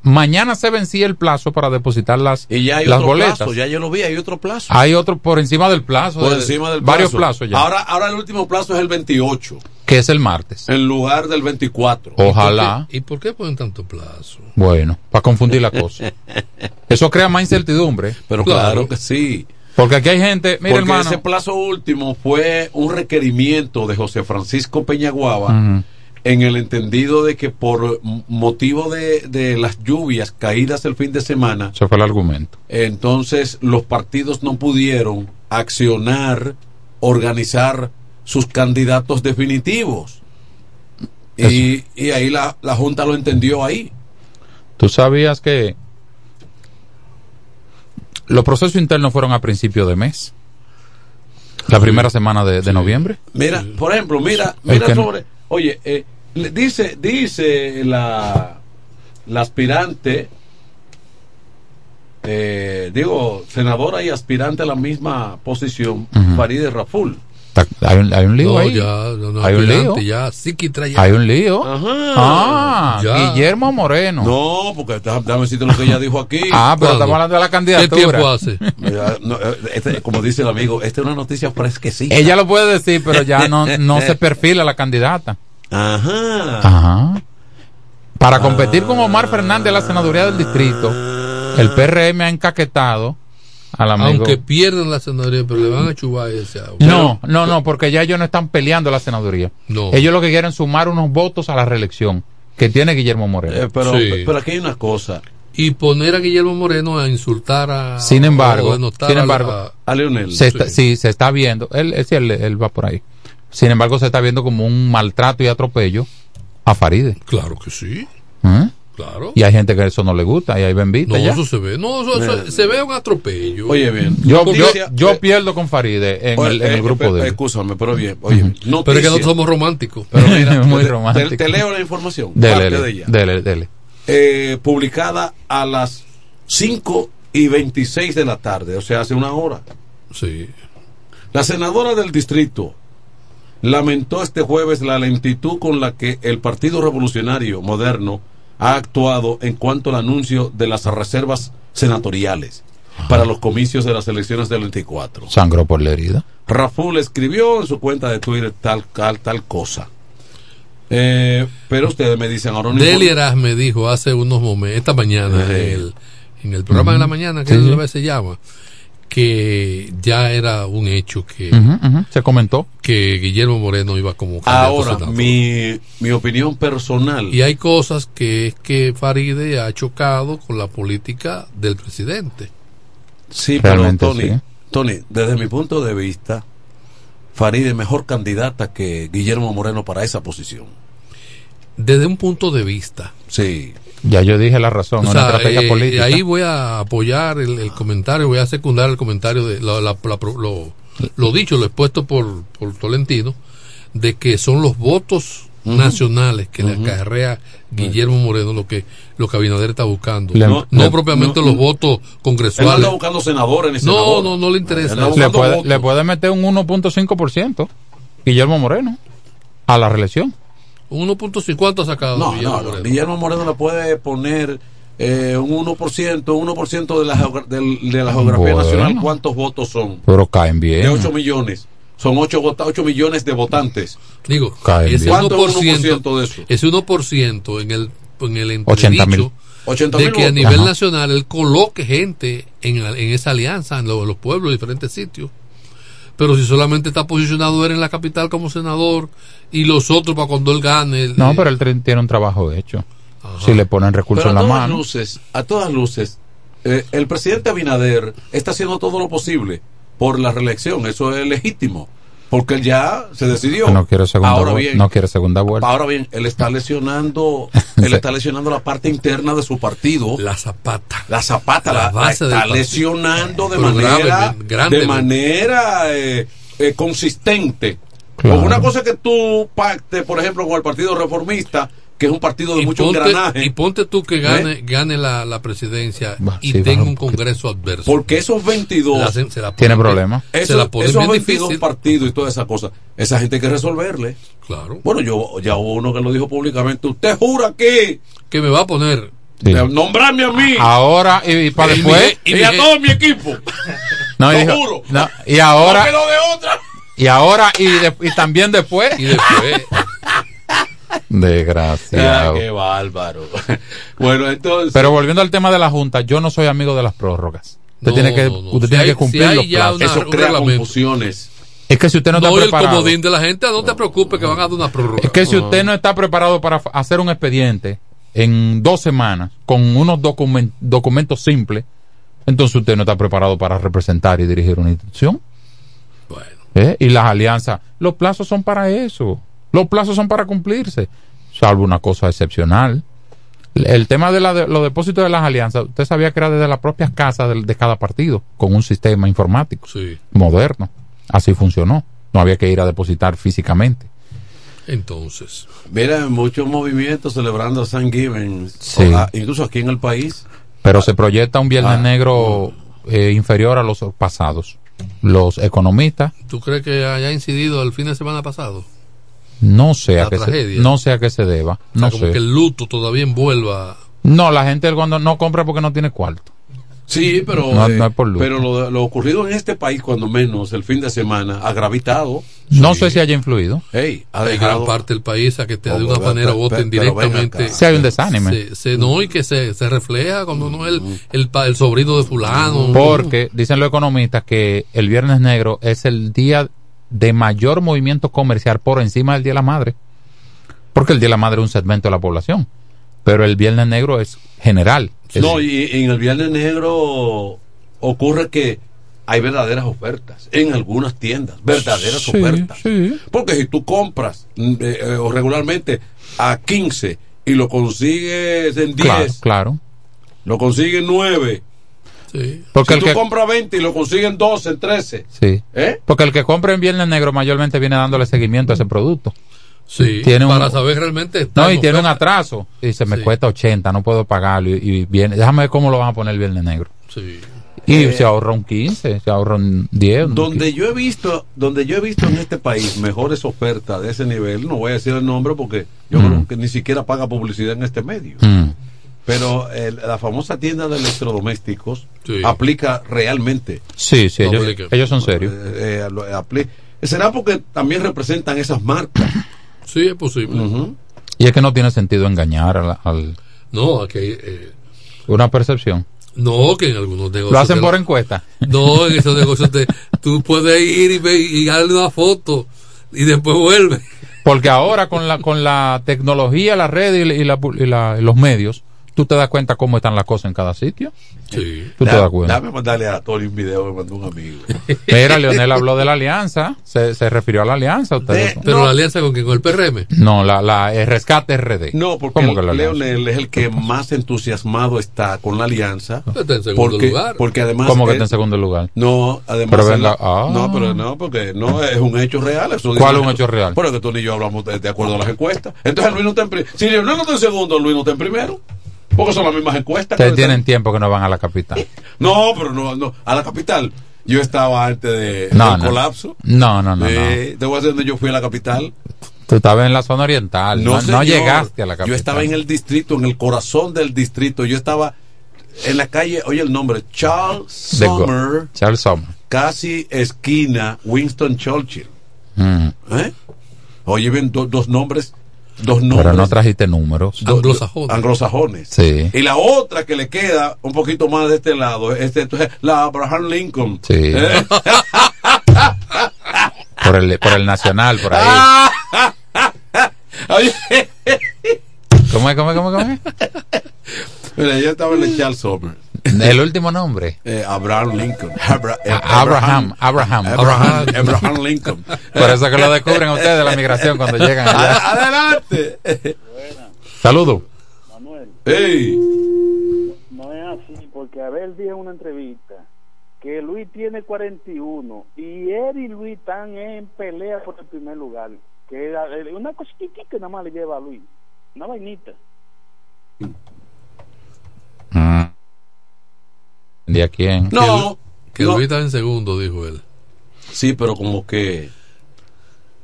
mañana se vencía el plazo para depositar las, Y ya hay las otro boletas. plazo, ya yo lo vi, hay otro plazo. Hay otro por encima del plazo. Por de- encima del Varios plazo. plazos ya. Ahora, ahora el último plazo es el 28, que es el martes. en lugar del 24. Ojalá. ¿Y por qué ponen tanto plazo? Bueno, para confundir la cosa. [LAUGHS] Eso crea más incertidumbre. Pero claro, que sí. Porque aquí hay gente, mira Porque hermano. ese plazo último fue un requerimiento de José Francisco Peñaguaba Ujú. en el entendido de que por motivo de, de las lluvias caídas el fin de semana, Ese fue el argumento. entonces los partidos no pudieron accionar, organizar sus candidatos definitivos. Y, y ahí la, la Junta lo entendió ahí. Tú sabías que los procesos internos fueron a principio de mes. La primera semana de, de noviembre. Mira, por ejemplo, mira, mira que sobre, oye, eh, le- dice, dice la, la aspirante, eh, digo, senadora y aspirante a la misma posición, Ujú. Farideh Raful. Hay un, hay un lío No, ahí. ya, no, no, hay un lío. Hay un lío. Ah, Ya. Guillermo Moreno. No, porque déjame decirte lo que ella dijo aquí. Ah, pero estamos hablando de la candidatura. Mira, no, eh, este, como dice el amigo, esta es una noticia fresquecita. Ella lo puede decir, pero ya no, no se [LAUGHS] perfila la candidata. Ajá. Ajá. Para competir con Omar Fernández en la senaduría del distrito, el PRM ha encaquetado. Aunque pierdan la senaduría, pero le van a chubar ese agua. No, no, no, porque ya ellos no están peleando la senaduría. No. Ellos lo que quieren es sumar unos votos a la reelección que tiene Guillermo Moreno. Eh, pero, Sí. pero aquí hay una cosa. Y poner a Guillermo Moreno a insultar a. Sin embargo, sin a la- embargo, a Leonel. se está, sí, se está viendo, él, él, sí, él- él va por ahí. Sin embargo, se está viendo como un maltrato y atropello a Faride. Claro que sí. ¿Eh? Claro. Y hay gente que eso no le gusta y hay bembita No, ya. eso se ve. No, eso, se ve un atropello. Oye, bien. Yo, yo, pierdo con Faride en, Oye, el, en eh, el grupo eh, de él. Escúchame, pero bien. Oye, noticia. Pero es que nosotros somos románticos. Pero mira, [LAUGHS] Muy te- romántico. Te, te leo la información. Dele, parte dele, de ella. dele, dele. Eh, publicada a las 5 y 26 de la tarde, o sea, hace una hora. Sí. La senadora del distrito lamentó este jueves la lentitud con la que el Partido Revolucionario Moderno ha actuado en cuanto al anuncio de las reservas senatoriales para los comicios de las elecciones del 24. Sangró por la herida. Raful escribió en su cuenta de Twitter tal, tal, tal cosa. Eh, pero ustedes me dicen ahora no Deli me dijo hace unos momentos, esta mañana, en el, en el programa de la mañana, que Sí, veces se llama, que ya era un hecho que, Se comentó. que Guillermo Moreno iba como candidato Ahora, mi, mi opinión personal. Y hay cosas que es que Faride ha chocado con la política del presidente. Sí, pero Realmente Tony, sí. Tony, desde mi punto de vista, Farid es mejor candidata que Guillermo Moreno para esa posición. Desde un punto de vista. Sí. Ya yo dije la razón, O una estrategia eh, política. ahí voy a apoyar el, el comentario, voy a secundar el comentario de la- la- la- lo, lo dicho, lo expuesto por, por Tolentino, de que son los votos nacionales que le acarrea Guillermo Moreno lo que lo que Abinader está buscando. Le- no le- propiamente no, los votos Él no congresuales. anda buscando senadores ni No, senadores. no, no le interesa le, puede, le puede meter un 1.5% Guillermo Moreno a la reelección. 1.5 ¿cuánto ha sacado No, Guillermo no, no. Moreno? Guillermo Moreno le puede poner eh, un 1%, 1% de la, geogra- del- de la geografía Bueno. nacional. ¿Cuántos votos son? Pero caen De bien. 8 millones. Son 8, millones de votantes. Digo, Caen ese bien. ¿Cuánto es 1%, 1% de eso? ese 1% en el, en el 80 mil. entredicho 80 de que a nivel Ajá. nacional él coloque gente en, la- en esa alianza, en lo- los pueblos, en diferentes sitios. Pero si solamente está posicionado él en la capital como senador y los otros para cuando él gane. el- No, pero él tiene un trabajo hecho. Si le ponen recursos en a la todas mano. luces, a todas luces, eh, el presidente Abinader está haciendo todo lo posible por la reelección. Eso es legítimo. Porque él ya se decidió. No quiere segunda Ahora vuelta. bien, no quiere segunda vuelta. ahora bien, él está lesionando, él está lesionando la parte interna de su partido. La zapata. La zapata La la, base está lesionando de Pero manera, gravemente, de manera eh, eh, consistente. Claro. Una cosa que tú pactes, por ejemplo, con el Partido Reformista, que es un partido de y mucho ponte, engranaje. y ponte tú que gane, gane la, la presidencia y sí, tenga un congreso adverso. Porque esos 22, La hacen- se la ponen Tiene problemas. Se esos, la ponen esos bien 22 difícil. partidos y todas esas cosas, esa gente hay que resolverle. Claro. Bueno, yo ya hubo uno que lo dijo públicamente. Usted jura que Que me va a poner. Sí. nombrarme a mí Ahora y, para Y después. y, mi- a todo mi equipo. No, y, lo dijo- juro. no, y No ahora. quedó de otra. Y ahora y, de- y también después. Y después. Desgraciado. Ay, qué bárbaro. [LAUGHS] bueno, entonces. Pero volviendo al tema de la Junta, yo no soy amigo de las prórrogas. Usted No, tiene que, no, no. usted Si tiene hay- que cumplir si los plazos. una- eso crea reglamento. confusiones. Es que si usted no está y el preparado. comodín de la gente, no te preocupes que van a dar una prórroga. Es que si usted no está preparado para hacer un expediente en dos semanas con unos documen- documentos simples, entonces usted no está preparado para representar y dirigir una institución. Bueno. ¿Eh? Y las alianzas, los plazos son para eso. Los plazos son para cumplirse, salvo una cosa excepcional. El tema de, la de los depósitos de las alianzas, usted sabía que era desde las propias casas de, cada partido, con un sistema informático Sí. moderno. Así funcionó. No había que ir a depositar físicamente. Entonces. Mira, muchos movimientos celebrando San Given, Sí. incluso aquí en el país. Pero se proyecta un Viernes Ah. Negro eh, inferior a los pasados. los economistas. ¿Tú crees que haya incidido el fin de semana pasado? No sé a La qué se, no sé a qué se deba. O sea, No como sé. que el luto todavía envuelva. No, la gente cuando no compra porque no tiene cuarto. Sí, pero, No- eh, no es por luto. pero lo, lo ocurrido en este país, cuando menos el fin de semana, ha gravitado. No sé si haya influido. Hey, ha Hay dejado- gran parte del país a que te, de Oh, una pero- manera pero- voten directamente. Si hay un desánime. Se, se- no, y que se, se refleja cuando no es el, el, pa- el sobrino de fulano. Porque dicen los economistas que el Viernes Negro es el día de mayor movimiento comercial por encima del Día de la Madre. Porque el Día de la Madre es un segmento de la población. Pero el Viernes Negro es general. Es- No, y en el Viernes Negro ocurre que hay verdaderas ofertas en algunas tiendas, verdaderas Sí, ofertas. sí. Porque si tú compras mm, eh, eh, o regularmente a 15 y lo consigues en 10, Claro, claro. lo consigues en 9. Porque si el tú que- compras 20 y lo consigues en 12, en 13. Sí. ¿Eh? Porque el que compra en Viernes Negro mayormente viene dándole seguimiento a ese producto. Sí, Tiene un- para saber realmente. está No, y en tiene un atraso. Y dice, me Sí. cuesta 80, no puedo pagarlo. Y, y viene, déjame ver cómo lo van a poner el Viernes Negro. Sí. Y Eh, se ahorra un 15, se ahorra un 10. un Donde yo he visto, donde yo he visto en este país mejores ofertas de ese nivel, no voy a decir el nombre porque yo Mm. creo que ni siquiera paga publicidad en este medio. Mm. Pero el- la famosa tienda de electrodomésticos Sí. aplica realmente. Sí, sí, ellos, son serios. Eh, eh, apli- ¿Será porque también representan esas marcas? Sí, es posible. Y es que no tiene sentido engañar al, al- No, aquí. eh, una percepción. no, que en algunos negocios. Lo hacen por encuesta. No, en esos negocios te, tú puedes ir y, ve- y darle una foto y después vuelve. Porque ahora con la con la tecnología, la red y, la- y la- y la- y los medios, tú te das cuenta cómo están las cosas en cada sitio. Sí. Tú te das cuenta. Dame mandarle a Tony un video que me mandó un amigo. [LAUGHS] Mira, Leonel habló de la alianza, se, se refirió a la alianza. Ustedes, Pero la alianza con quién? Con el PRM. No, la, la el rescate RD. No, porque ¿Cómo que la alianza? Leonel es el que más entusiasmado está con la alianza. Está en segundo porque, lugar. Porque además. ¿Cómo que está en segundo lugar? No, además. Pero él- venga, ah. No, pero no, porque no es un hecho real. Eso ¿Cuál es un hecho real? Pero que tú ni yo hablamos de, de acuerdo a las encuestas. Entonces Luis no está en primero. Si Leonel no está en segundo, Luis no está en primero. Porque son las mismas encuestas. Ustedes tienen tiempo que no van a la capital. [LAUGHS] No, pero no, no. A la capital. Yo estaba antes de, No, del no. colapso. No, no, no. Eh, Te voy a decir donde yo fui a la capital. Tú estabas en la zona oriental. No, no llegaste a la capital. Yo estaba en el distrito, en el corazón del distrito. Yo estaba en la calle, oye el nombre, Charles De Summer, Charles Sommer. casi esquina Winston Churchill. Mm. ¿Eh? Oye, ven do- dos nombres, dos nombres. Pero no trajiste números. do- anglosajones. Sí. Y la otra que le queda un poquito más de este lado, este, entonces, la Abraham Lincoln. Sí. ¿Eh? [LAUGHS] Por el, por el nacional, por ahí. [LAUGHS] ¿Cómo es, cómo es, cómo es? mira, yo estaba en el Charles Summer. [LAUGHS] El último nombre. Eh, Abraham Lincoln. Abra- eh, Abraham, Abraham. Abraham, Abraham Lincoln. [LAUGHS] Por eso que lo descubren ustedes de la migración cuando [LAUGHS] llegan allá. Adelante. Saludos. Hey. No es así, porque a ver, vi en una entrevista que Luis tiene 41 y él y Luis están en pelea por el primer lugar. Que una cosita que nada más le lleva a Luis, una vainita. Mm. ¿De a quién? No. Que no. Luis está en segundo, dijo él. Sí, pero como que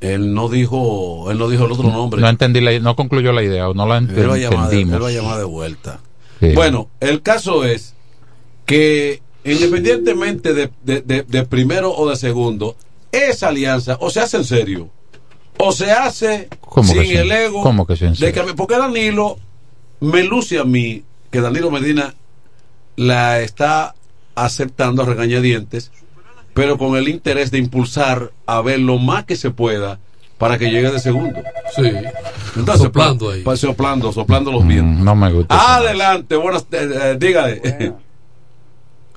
él no dijo, él no dijo el otro nombre. No entendí, la, no concluyó la idea, o no la ent- Él va a llamar, de, entendimos. él va a llamar de vuelta. Sí. Bueno, el caso es que independientemente de, de- de- de primero o de segundo, esa alianza o se hace en serio o se hace ¿Cómo sin el ego ¿Cómo que sí en de serio? que porque Danilo me luce a mí que Danilo Medina la está aceptando a regañadientes, pero con el interés de impulsar a ver lo más que se pueda para que llegue de segundo. Sí. Entonces, Soplando ahí. pa- soplando, soplando los vientos. Mm, no me gusta. Adelante, buenas, eh, eh, dígale. [LAUGHS]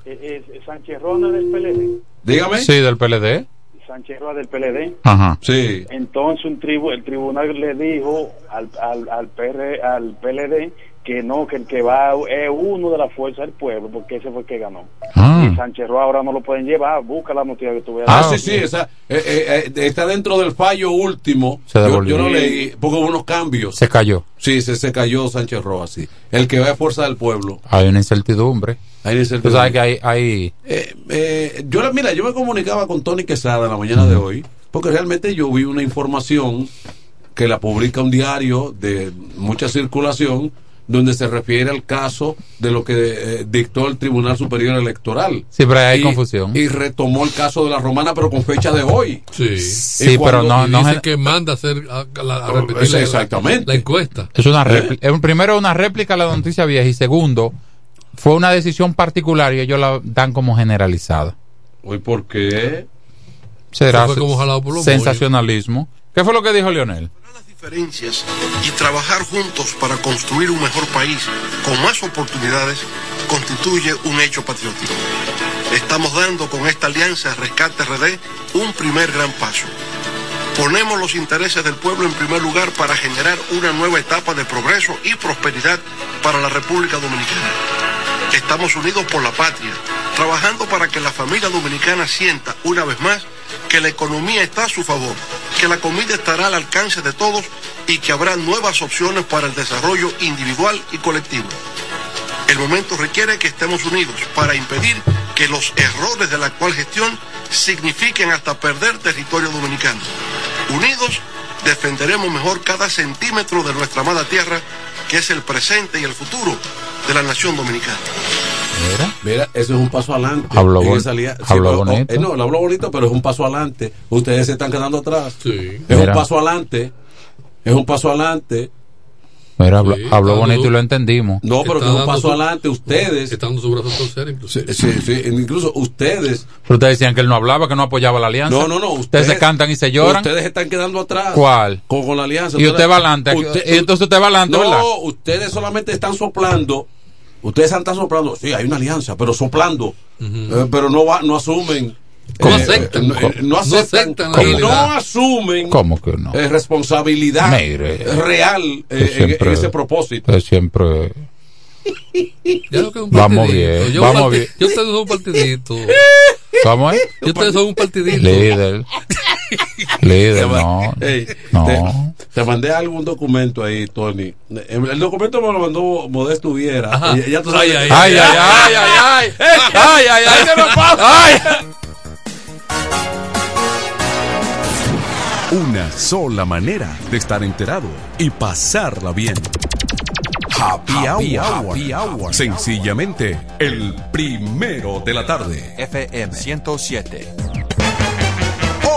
Eh, eh, Sánchez Ronda del PLD. dígame. Sí, del PLD. Sánchez Roa del PLD. Ajá. Sí. Entonces un tribu, el tribunal le dijo al, al, al, PR, al PLD que no, que el que va es uno de la fuerza del pueblo, porque ese fue el que ganó. Ah. Y Sánchez Roa ahora no lo pueden llevar, busca la noticia que tú veas. Ah, sí, sí, esa, eh, eh, eh, está dentro del fallo último. Se yo, devolvió. yo no leí, porque hubo unos cambios. Se cayó. Sí, se, se cayó Sánchez Roa, sí. El que va a fuerza del pueblo. Hay una incertidumbre. Hay una Tú sabes que hay, hay Eh, eh, yo, la- mira, yo me comunicaba con Tony Quesada en la mañana de hoy, porque realmente yo vi una información que la publica un diario de mucha circulación, donde se refiere al caso de lo que eh, dictó el Tribunal Superior Electoral. Sí, pero hay Y- confusión. Y retomó el caso de la romana, pero con fecha de hoy. Sí, Sí, pero no- y no dice que manda a hacer a, a la- a repetir la- exactamente. la encuesta. Es una réplica. eh, Primero, una réplica a la noticia vieja. Y segundo, fue una decisión particular y ellos la dan como generalizada. Hoy, ¿por qué? Será fue como jalado por los sensacionalismo. ¿Qué fue lo que dijo Leonel? Diferencias y trabajar juntos para construir un mejor país con más oportunidades constituye un hecho patriótico. Estamos dando con esta alianza Rescate RD un primer gran paso. Ponemos los intereses del pueblo en primer lugar para generar una nueva etapa de progreso y prosperidad para la República Dominicana. Estamos unidos por la patria, trabajando para que la familia dominicana sienta una vez más que la economía está a su favor, que la comida estará al alcance de todos y que habrá nuevas opciones para el desarrollo individual y colectivo. El momento requiere que estemos unidos para impedir que los errores de la actual gestión signifiquen hasta perder territorio dominicano. Unidos defenderemos mejor cada centímetro de nuestra amada tierra, que es el presente y el futuro de la nación dominicana. Mira, eso es un paso adelante. Habló bon- habló pero, oh, bonito. eh, no, lo habló bonito, pero es un paso adelante. Ustedes se están quedando atrás. Es un paso adelante. Es un paso adelante. Mira, habló, Sí, bonito y lo entendimos. No, pero que es un paso adelante. Ustedes. Está dando su brazo torcer, inclusive. Sí, sí, sí, incluso ustedes. Pero ustedes decían que él no hablaba, que no apoyaba la alianza. No, no, no. Ustedes, se cantan y se lloran. Ustedes están quedando atrás. ¿Cuál? Con, con la alianza. Y usted va adelante. Y entonces usted va adelante, no, ¿verdad? ustedes solamente están soplando. Ustedes están soplando. Sí, hay una alianza, pero soplando. Eh, pero no va, no asumen. No eh, aceptan. no, eh, no No aceptan. aceptan la y no asumen ¿Cómo que no? eh, responsabilidad Mire. real eh, Que en- siempre- ese propósito. siempre. Ya lo que es un Vamos partidito. bien, Yo vamos bien. Yo ustedes son un partidito. ¿Cómo es? Yo ustedes son un partidito. Líder. Líder, no. Te, te mandé algún documento ahí, Tony. El, el documento me lo mandó Modesto Viera. Ajá. Y ya tú sabes- Ay, [LAUGHS] Ay, ay, ay, ay, ay. Ay, ay, ay. Ay. Una sola manera de estar enterado y pasarla bien. Happy, Happy hour. hour. Happy hour. Sencillamente, el primero de la tarde. FM 107.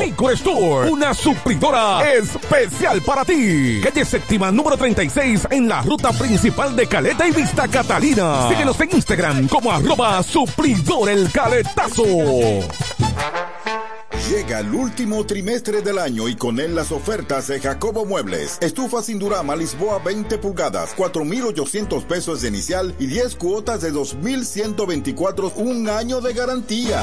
Licor Store. Una supridora especial para ti. Calle séptima número 36 en la ruta principal de Caleta y Vista Catalina. Síguenos en Instagram como arroba supridor el caletazo. Llega el último trimestre del año y con él las ofertas de Jacobo Muebles. Estufa sin Durama Lisboa 20 pulgadas, 4,800 pesos de inicial y 10 cuotas de 2,124, un año de garantía.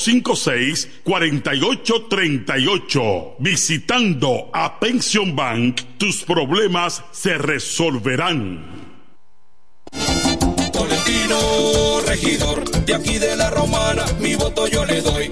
556 4838. Visitando a Pension Bank, tus problemas se resolverán. Tolentino, regidor, de aquí de la romana, mi voto yo le doy.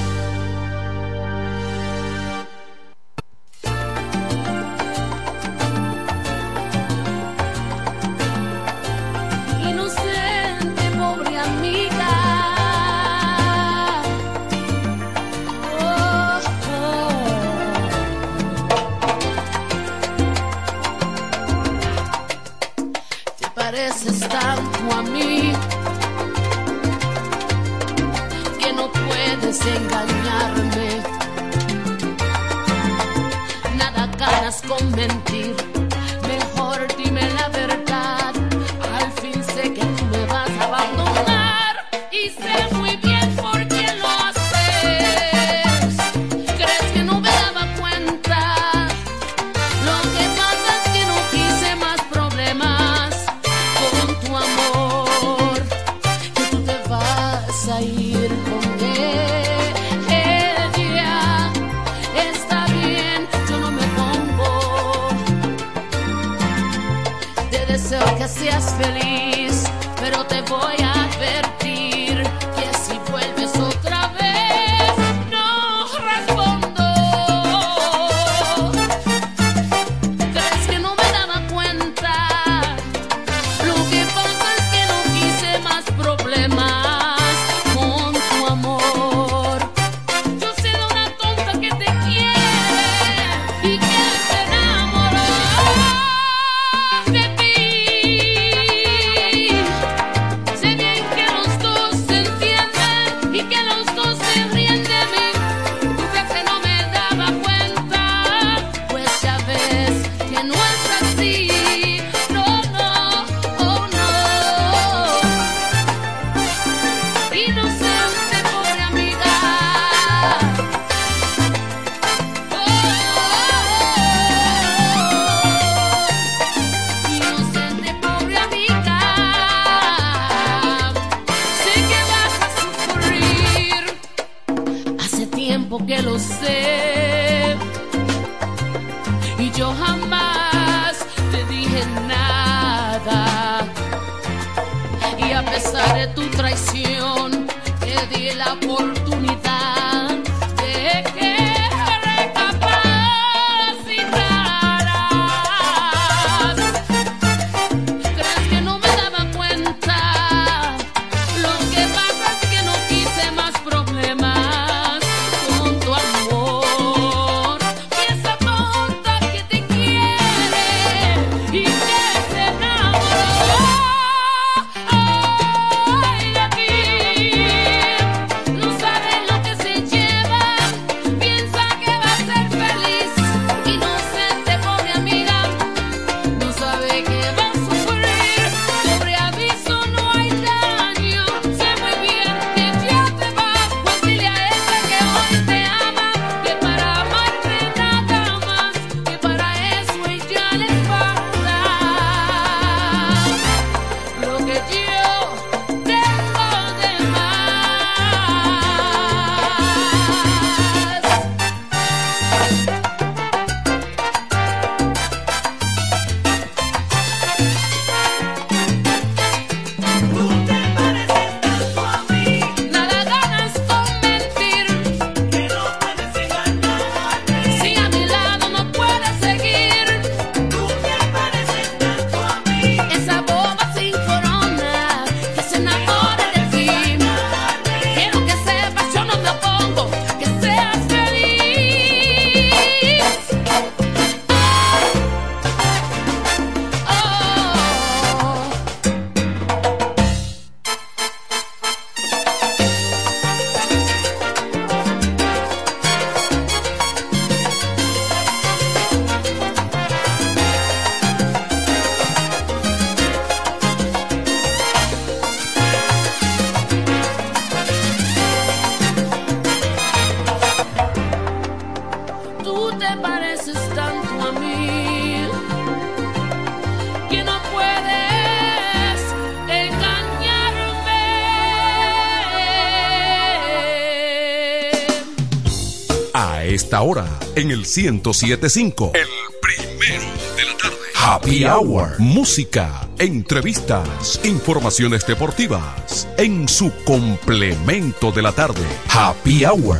En el 1075. El primero de la tarde. Happy Hour. Música, entrevistas, informaciones deportivas. En su complemento de la tarde. Happy Hour.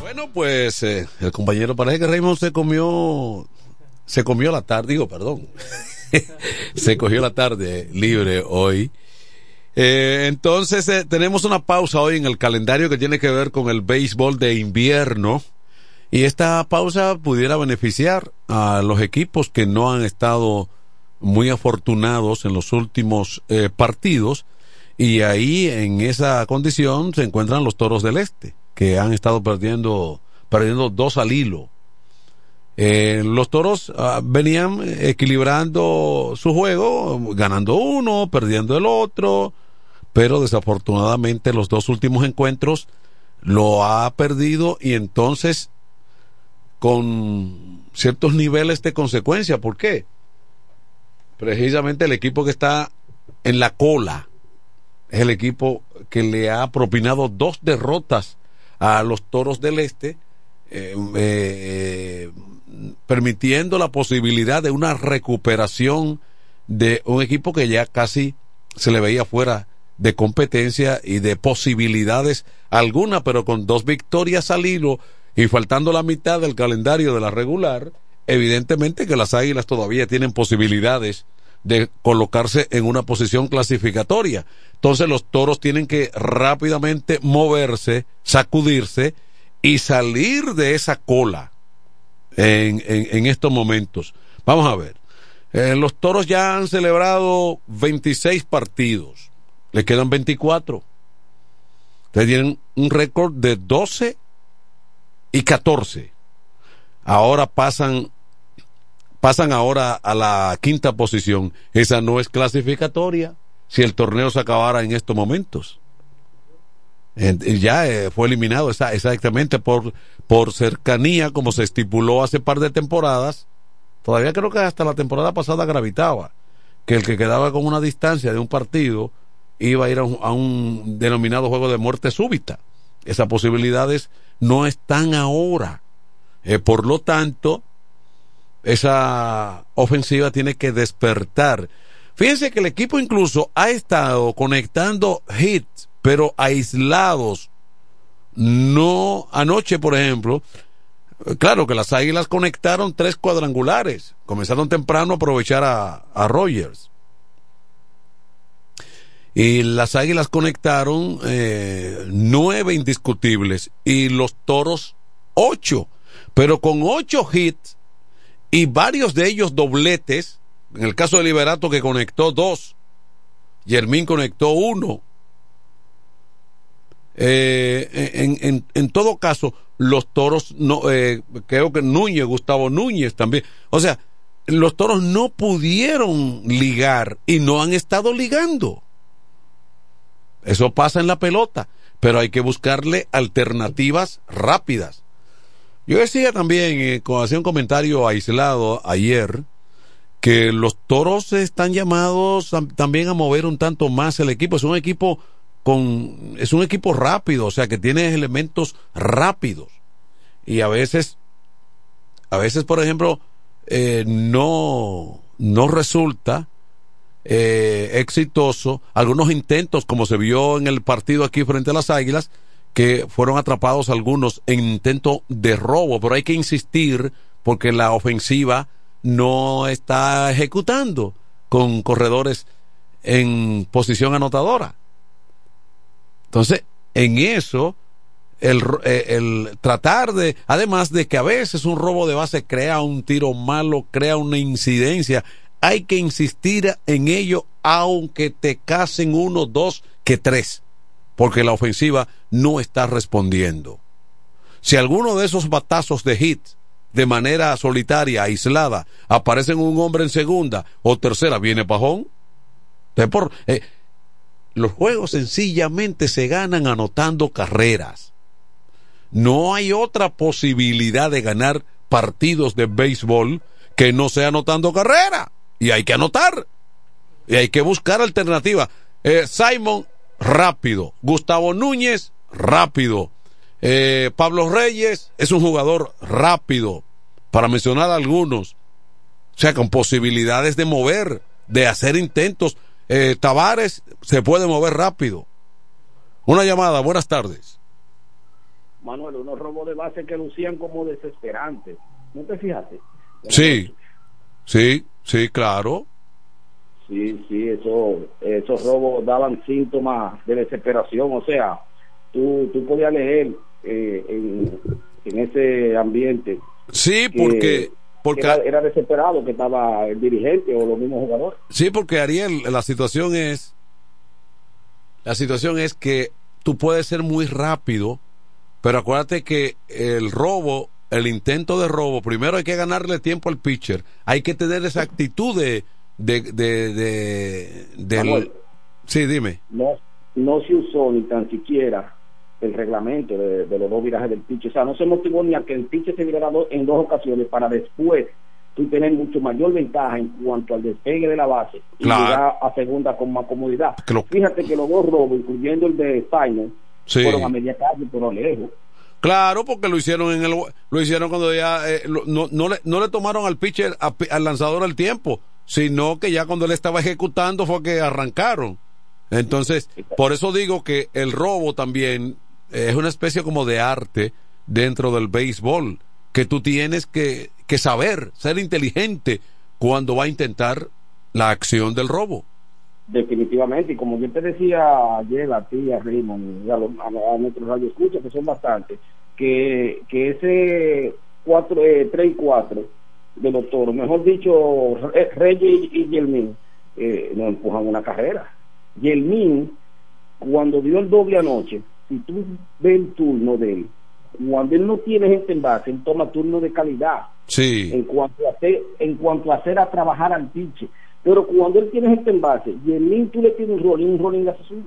Bueno, pues eh, el compañero parece que Raymond se comió, se comió la tarde, digo, perdón, se cogió la tarde libre hoy. Eh, entonces eh, tenemos una pausa hoy en el calendario que tiene que ver con el béisbol de invierno. Y esta pausa pudiera beneficiar a los equipos que no han estado muy afortunados en los últimos eh, partidos. Y ahí en esa condición se encuentran los toros del este que han estado perdiendo perdiendo dos al hilo Eh, los toros ah, venían equilibrando su juego ganando uno perdiendo el otro pero desafortunadamente los dos últimos encuentros lo ha perdido y entonces con ciertos niveles de consecuencia ¿por qué? precisamente el equipo que está en la cola es el equipo que le ha propinado dos derrotas a los toros del este, eh, eh, permitiendo la posibilidad de una recuperación de un equipo que ya casi se le veía fuera de competencia y de posibilidades alguna, pero con dos victorias al hilo y faltando la mitad del calendario de la regular, evidentemente que las águilas todavía tienen posibilidades de colocarse en una posición clasificatoria. Entonces los toros tienen que rápidamente moverse, sacudirse y salir de esa cola en, en, estos momentos. Vamos a ver. Eh, los toros ya han celebrado 26 partidos. Le quedan 24. Ustedes tienen un récord de 12 y 14. Ahora pasan pasan ahora a la quinta posición. Esa no es clasificatoria si el torneo se acabara en estos momentos. Ya eh, fue eliminado exactamente por, por cercanía, como se estipuló hace par de temporadas, todavía creo que hasta la temporada pasada gravitaba, que el que quedaba con una distancia de un partido iba a ir a un, a un denominado juego de muerte súbita. Esas posibilidades no están ahora. Eh, por lo tanto, esa ofensiva tiene que despertar. Fíjense que el equipo incluso ha estado conectando hits, pero aislados. No, anoche, por ejemplo, claro que las águilas conectaron tres cuadrangulares. Comenzaron temprano a aprovechar a, a Rogers. Y las águilas conectaron eh, nueve indiscutibles y los toros ocho. Pero con ocho hits y varios de ellos dobletes, en el caso de Liberato que conectó dos, Germín conectó uno. Eh, en, en, todo caso, los toros, no, eh, creo que Núñez, Gustavo Núñez también. O sea, los toros no pudieron ligar y no han estado ligando. Eso pasa en la pelota, pero hay que buscarle alternativas rápidas. Yo decía también, eh, hacía un comentario aislado ayer, que los toros están llamados también a mover un tanto más el equipo. Es un equipo con, es un equipo rápido, o sea que tiene elementos rápidos. Y a veces, a veces, por ejemplo, eh, no, no resulta eh, exitoso algunos intentos, como se vio en el partido aquí frente a las Águilas, que fueron atrapados algunos en intento de robo, pero hay que insistir porque la ofensiva no está ejecutando con corredores en posición anotadora. Entonces, en eso, el, eh, el, tratar de, además de que a veces un robo de base crea un tiro malo, crea una incidencia, hay que insistir en ello aunque te casen uno, dos, que tres, porque la ofensiva no está respondiendo. Si alguno de esos batazos de hit de manera solitaria, aislada, aparecen un hombre en segunda o tercera, viene pajón. Por, eh, los juegos sencillamente se ganan anotando carreras. No hay otra posibilidad de ganar partidos de béisbol que no sea anotando carrera. Y hay que anotar. Y hay que buscar alternativas. Eh, Simon, rápido. Gustavo Núñez, rápido. Eh, Pablo Reyes es un jugador rápido, para mencionar algunos. O sea, con posibilidades de mover, de hacer intentos. Eh, Tavares se puede mover rápido. Una llamada, buenas tardes. Manuel, unos robos de base que lucían como desesperantes. ¿No te fijaste? Sí, sí, sí, claro. Sí, sí, eso, esos robos daban síntomas de desesperación. O sea, tú, tú podías leer eh, en, en, ese ambiente. Sí, porque... porque era, era, desesperado que estaba el dirigente o los mismos jugadores. Sí, porque Ariel, la situación es... La situación es que tú puedes ser muy rápido, pero acuérdate que el robo, el intento de robo, primero hay que ganarle tiempo al pitcher, hay que tener esa actitud de... de, de, de del... Sí, dime. No, no se usó ni tan siquiera el reglamento de, de, los dos virajes del pitcher. O sea, no se motivó ni a que el pitcher se virara en dos ocasiones para después tú tener mucho mayor ventaja en cuanto al despegue de la base y llegar a segunda con más comodidad. Claro. Fíjate que los dos robos, incluyendo el de sí. fueron a media calle, pero lejos. Claro, porque lo hicieron en el lo hicieron cuando ya eh, lo, no, no, le, no le tomaron al pitcher a, al lanzador el tiempo, sino que ya cuando él estaba ejecutando fue que arrancaron. Entonces, por eso digo que el robo también es una especie como de arte dentro del béisbol que tú tienes que, que, saber, ser inteligente cuando va a intentar la acción del robo. Definitivamente, y como yo te decía ayer a ti, a Raymond, a, los, a, a nuestros radioescuchas, que son bastantes, que, que ese 4, eh, 3 y 4 de los toros, mejor dicho, Reyes y Yelmin, eh, nos empujan una carrera. Yelmin, cuando dio el doble anoche, si tú ves el turno de él, cuando él no tiene gente en base, él toma turno de calidad. Sí. En cuanto a hacer, en cuanto a hacer a trabajar al pinche. Pero cuando él tiene gente en base, y el tú le tienes un rolling, un rolling asesino.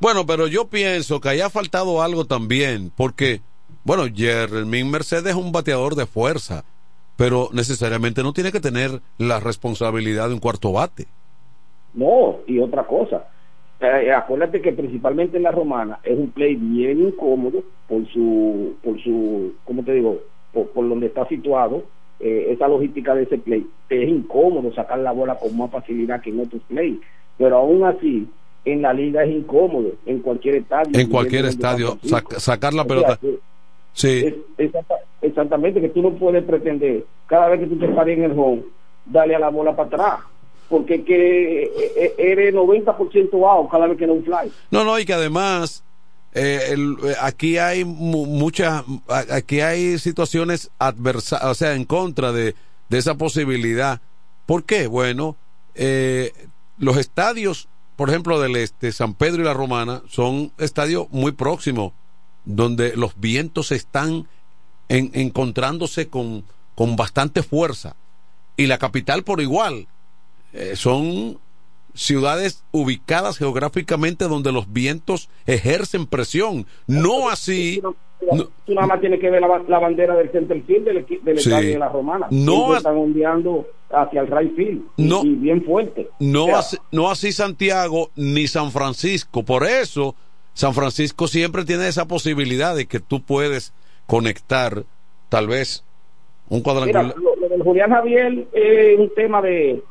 Bueno, pero yo pienso que haya faltado algo también, porque, bueno, Jeremy Mercedes es un bateador de fuerza. pero necesariamente no tiene que tener la responsabilidad de un cuarto bate. No, y otra cosa. Eh, acuérdate que principalmente en la romana es un play bien incómodo por su, por su, ¿cómo te digo? Por, por donde está situado, eh, esa logística de ese play. Es incómodo sacar la bola con más facilidad que en otros play, pero aún así en la liga es incómodo, en cualquier estadio. En cualquier estadio, sac- sacar la pelota. Sí. Es- exacta- exactamente, que tú no puedes pretender cada vez que tú te pares en el home, darle a la bola para atrás, porque que eh, eh, eres 90% out cada vez que no un fly. No, no, y que además eh, aquí hay mu- muchas, aquí hay situaciones adversas, o sea, en contra de, de esa posibilidad. ¿Por qué? Bueno, eh, los estadios, por ejemplo, del este, San Pedro y la Romana, son estadios muy próximos, donde los vientos están en- encontrándose con, con bastante fuerza. Y la capital por igual. Eh, son ciudades ubicadas geográficamente donde los vientos ejercen presión. No así. no- Tú nada más tienes que ver la, ba- la bandera del center field del, del Sí. estadio de la Romana. No están ondeando hacia el right field No. y, bien fuerte. no, O sea, así, no así Santiago ni San Francisco. Por eso, San Francisco siempre tiene esa posibilidad de que tú puedes conectar tal vez un Mira, cuadrangular. lo, lo del Julián Javier es un tema de,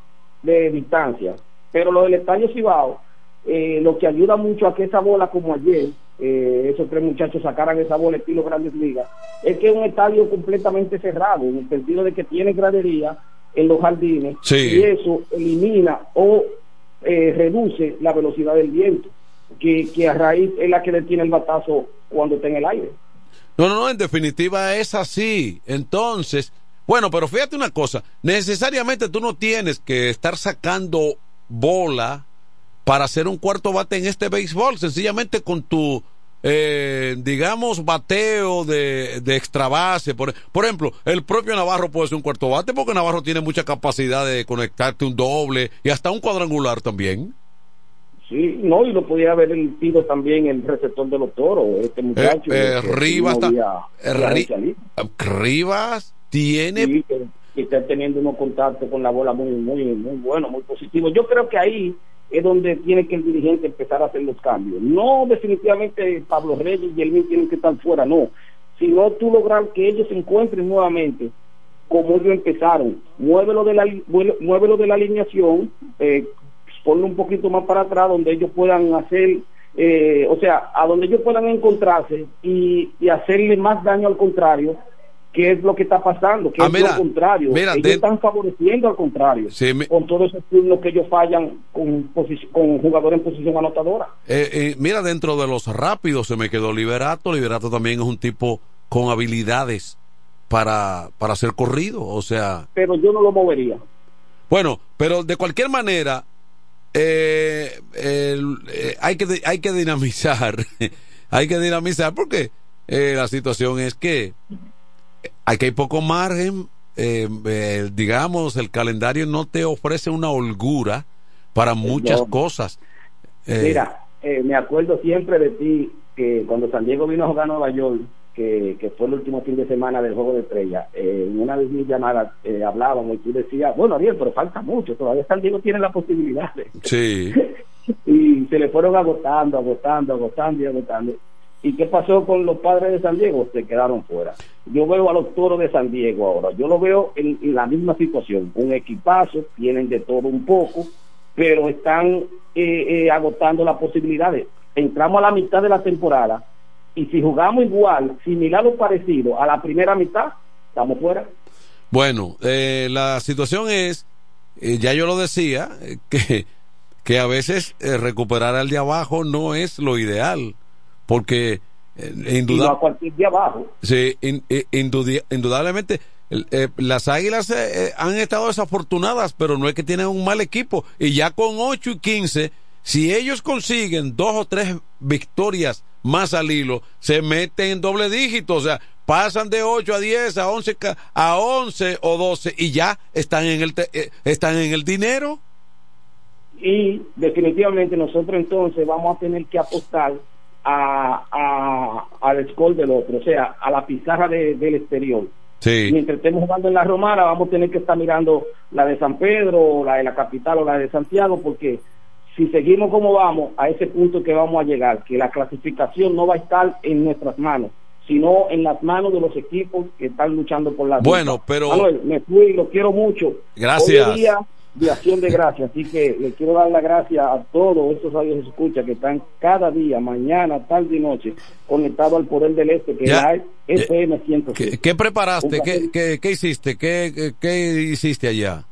de distancia, pero lo del Estadio Cibao, eh, lo que ayuda mucho a que esa bola como ayer, eh, esos tres muchachos sacaran esa bola estilo Grandes Ligas, es que es un estadio completamente cerrado, en el sentido de que tiene gradería en los jardines Sí. y eso elimina o eh, reduce la velocidad del viento, que, que a raíz es la que detiene el batazo cuando está en el aire. No, no, no, en definitiva es así. Entonces, bueno, pero fíjate una cosa, necesariamente tú no tienes que estar sacando bola para hacer un cuarto bate en este béisbol, sencillamente con tu, eh, digamos, bateo de, de extra base. Por, por ejemplo, el propio Navarro puede ser un cuarto bate porque Navarro tiene mucha capacidad de conectarte un doble y hasta un cuadrangular también. Sí, no, y lo podía haber sido también el receptor de los toros, este muchacho. Eh, eh, que Rivas no está- había- eh, había. Rivas tiene que, que está teniendo unos contactos con la bola muy, muy, muy bueno, muy positivo. Yo creo que ahí es donde tiene que el dirigente empezar a hacer los cambios. No definitivamente Pablo Reyes y Elvin tienen que estar fuera, no, sino tú lograr que ellos se encuentren nuevamente como ellos empezaron. Muévelo de la, muévelo de la alineación, eh, ponlo un poquito más para atrás donde ellos puedan hacer, eh, o sea, a donde ellos puedan encontrarse y, y hacerle más daño al contrario, que es lo que está pasando, que Ah, es mira, lo contrario. mira, ellos de- están favoreciendo al contrario, Sí, me- con todos esos turnos que ellos fallan con, con jugadores en posición anotadora. Eh, eh, mira, dentro de los rápidos se me quedó Liberato. Liberato también es un tipo con habilidades para, para ser corrido. O sea, Pero yo no lo movería. bueno, pero de cualquier manera, eh, eh, hay, que, hay que dinamizar. [LAUGHS] hay que dinamizar porque eh, la situación es que aquí hay poco margen. eh, eh, digamos, el calendario no te ofrece una holgura para muchas No. cosas. Eh, Mira, eh, me acuerdo siempre de ti que cuando San Diego vino a jugar a Nueva York, que, que fue el último fin de semana del Juego de Estrella, eh, en una de mis llamadas eh, hablábamos y tú decías, bueno, Ariel, pero falta mucho, todavía San Diego tiene la posibilidad. Sí. [LAUGHS] y se le fueron agotando, agotando, agotando y agotando. ¿Y qué pasó con los padres de San Diego? Se quedaron fuera. Yo veo a los toros de San Diego ahora, yo lo veo en, la misma situación, un equipazo, tienen de todo un poco, pero están eh, eh, agotando las posibilidades. Entramos a la mitad de la temporada y si jugamos igual, similar o parecido a la primera mitad, estamos fuera. Bueno, eh, la situación es, eh, ya yo lo decía, eh, que, que a veces recuperar al de abajo no es lo ideal, porque eh, Y no induda- a cualquier día abajo. sí, in- eh, indudablemente eh, las águilas eh, han estado desafortunadas, pero no es que tienen un mal equipo, y ya con 8 y 15, si ellos consiguen dos o tres victorias más al hilo, se meten en doble dígito, o sea, pasan de 8 a 10, a 11, ca- a 11 o 12 y ya están en el, te- están en el dinero. y definitivamente nosotros entonces vamos a tener que apostar a, a- al score del otro, o sea, a la pizarra de- del exterior. Sí. Mientras estemos jugando en la Romana, vamos a tener que estar mirando la de San Pedro, la de la capital o la de Santiago, porque si seguimos como vamos, a ese punto que vamos a llegar, que la clasificación no va a estar en nuestras manos, sino en las manos de los equipos que están luchando por la Bueno, vida. pero- Manuel, me fui, lo quiero mucho. Gracias. Hoy es día de acción de gracias, así que le quiero dar las gracias a todos estos radios escucha que están cada día, mañana, tarde y noche, conectados al poder del este, que Ya. es la FM 100. ¿Qué, qué preparaste? ¿Qué, qué, qué hiciste? ¿Qué, hiciste allá?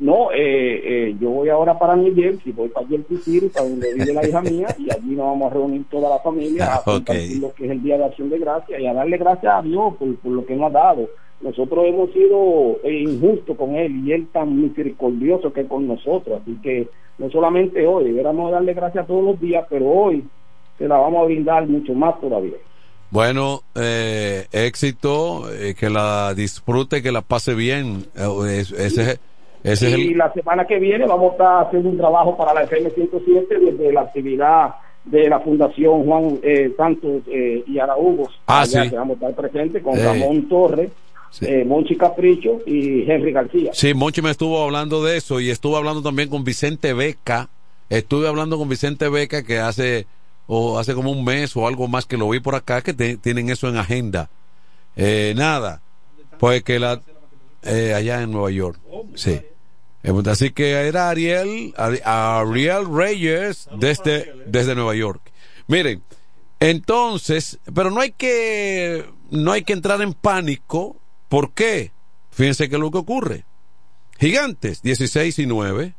No, eh, eh, yo voy ahora para New Jersey, voy para Jersey City, para donde vive la hija mía, y allí nos vamos a reunir toda la familia a ok. compartir lo que es el Día de Acción de Gracias y a darle gracias a Dios por, por lo que nos ha dado. Nosotros hemos sido eh, injustos con Él y Él tan misericordioso que con nosotros, así que no solamente hoy, deberíamos darle gracias todos los días, pero hoy se la vamos a brindar mucho más todavía. Bueno, eh, éxito, eh, que la disfrute, que la pase bien. Eh, es- ese, es- ese es y el... la semana que viene vamos a estar haciendo un trabajo para la FM 107 desde la actividad de la Fundación Juan eh, Santos eh, y Araúgos. Ah, sí. vamos a estar presentes con. Ramón Torres, eh, Monchi Capricho y Henry García. Sí, Monchi me estuvo hablando de eso y estuve hablando también con Vicente Beca. Estuve hablando con Vicente Beca que hace o hace como un mes o algo más que lo vi por acá que te- tienen eso en agenda. Eh, nada, pues que la eh, allá en Nueva York. Sí. Eh, Así que era Ariel, Ari- Ariel Reyes desde, desde Nueva York. Miren, entonces, pero no hay que, no hay que entrar en pánico. ¿Por qué? Fíjense que lo que ocurre. Gigantes, 16 y 9.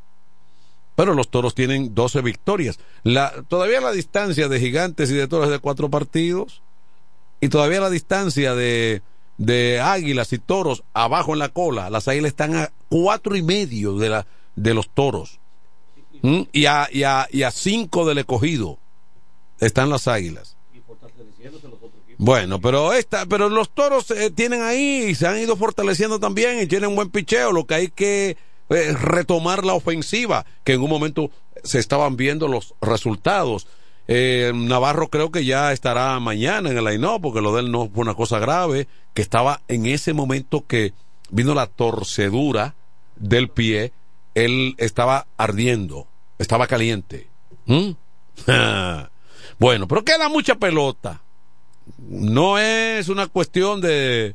Pero los toros tienen 12 victorias. La, todavía la distancia de gigantes y de toros es de cuatro partidos. Y todavía la distancia de, de águilas y toros abajo en la cola. Las águilas están a cuatro y medio de, la, de los toros. ¿Mm? Y, a, y, a, y a cinco del escogido están las águilas. Bueno, pero esta, pero los toros eh, tienen ahí y se han ido fortaleciendo también y tienen buen picheo. Lo que hay que eh, retomar la ofensiva, que en un momento se estaban viendo los resultados. Eh, Navarro creo que ya estará mañana en el line porque lo de él no fue una cosa grave, que estaba en ese momento que vino la torcedura del pie, él estaba ardiendo, estaba caliente. ¿Mm? [LAUGHS] bueno, pero queda mucha pelota no es una cuestión de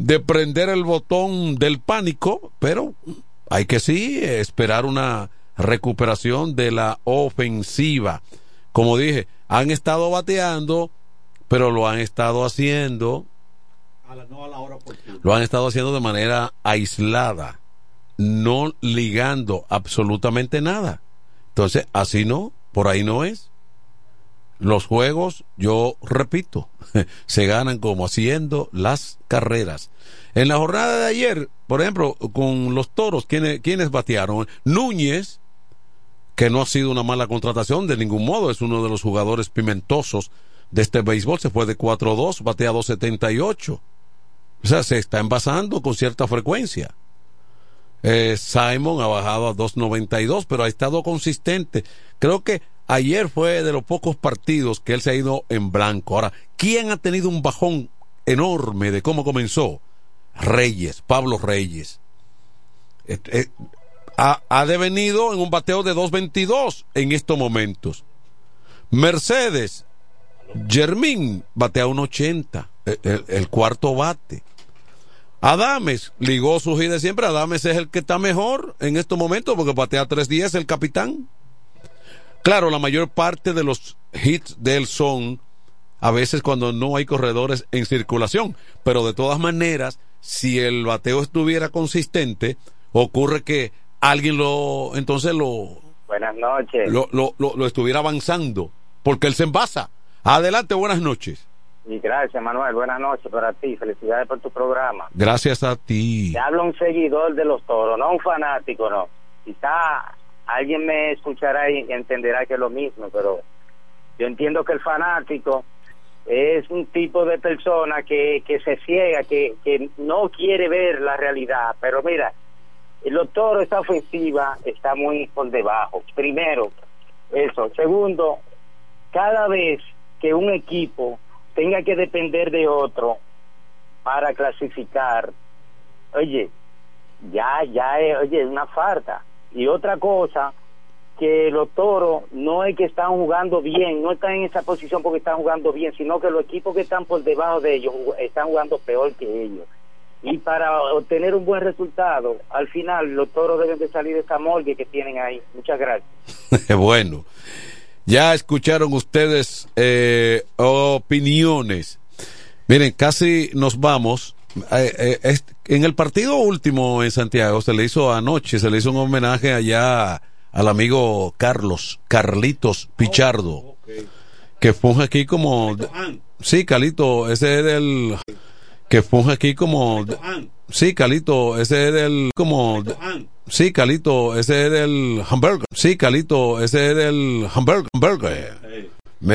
de prender el botón del pánico, pero hay que sí esperar una recuperación de la ofensiva. Como dije, han estado bateando, pero lo han estado haciendo lo han estado haciendo de manera aislada, no ligando absolutamente nada. Entonces, así no, por ahí no es. Los juegos, yo repito, [LAUGHS] se ganan como haciendo las carreras. En la jornada de ayer, por ejemplo, con los toros, ¿quiénes, quiénes batearon? Núñez, que no ha sido una mala contratación de ningún modo, es uno de los jugadores pimentosos de este béisbol, se fue de 4-2, batea 2-78. O sea, se está envasando con cierta frecuencia. Eh, Simon ha bajado a 2.92, pero ha estado consistente. Creo que ayer fue de los pocos partidos que él se ha ido en blanco. Ahora, ¿quién ha tenido un bajón enorme de cómo comenzó? Reyes, Pablo Reyes. Eh, eh, ha, ha devenido en un bateo de 2.22 en estos momentos. Mercedes, Germín batea un 80, el, el- cuarto bate. Adames ligó su gira siempre. Adames es el que está mejor en estos momentos porque batea 3-10 el capitán. Claro, la mayor parte de los hits de él son a veces cuando no hay corredores en circulación, pero de todas maneras, si el bateo estuviera consistente, ocurre que alguien lo entonces lo Buenas noches. lo, lo, lo, lo estuviera avanzando, porque él se envasa. Adelante, buenas noches. Y gracias, Manuel. Buenas noches para ti. Felicidades por tu programa. Gracias a ti. Te habla un seguidor de los toros, no un fanático, no. Quizá alguien me escuchará y entenderá que es lo mismo, pero yo entiendo que el fanático es un tipo de persona que, que se ciega, que, que no quiere ver la realidad. Pero mira, los toros, esta ofensiva está muy por debajo. Primero, eso. Segundo, cada vez que un equipo tenga que depender de otro, para clasificar, oye, ya, ya, es, oye, es una falta. Y otra cosa, que los toros no es que están jugando bien, no están en esa posición porque están jugando bien, sino que los equipos que están por debajo de ellos están jugando peor que ellos. Y para obtener un buen resultado, al final los toros deben de salir de esa morgue que tienen ahí. Muchas gracias. [LAUGHS] bueno, ya escucharon ustedes eh, opiniones. Miren, casi nos vamos. Eh, eh, en el partido último en Santiago se le hizo anoche, se le hizo un homenaje allá al amigo Carlos, Carlitos Pichardo, que funge aquí como... Sí, Calito, ese es el... Que funge aquí como... Sí, Calito, ese es el... Como... Sí, Calito, ese es el hamburger. Sí, Calito, ese es el hamburger. hamburger.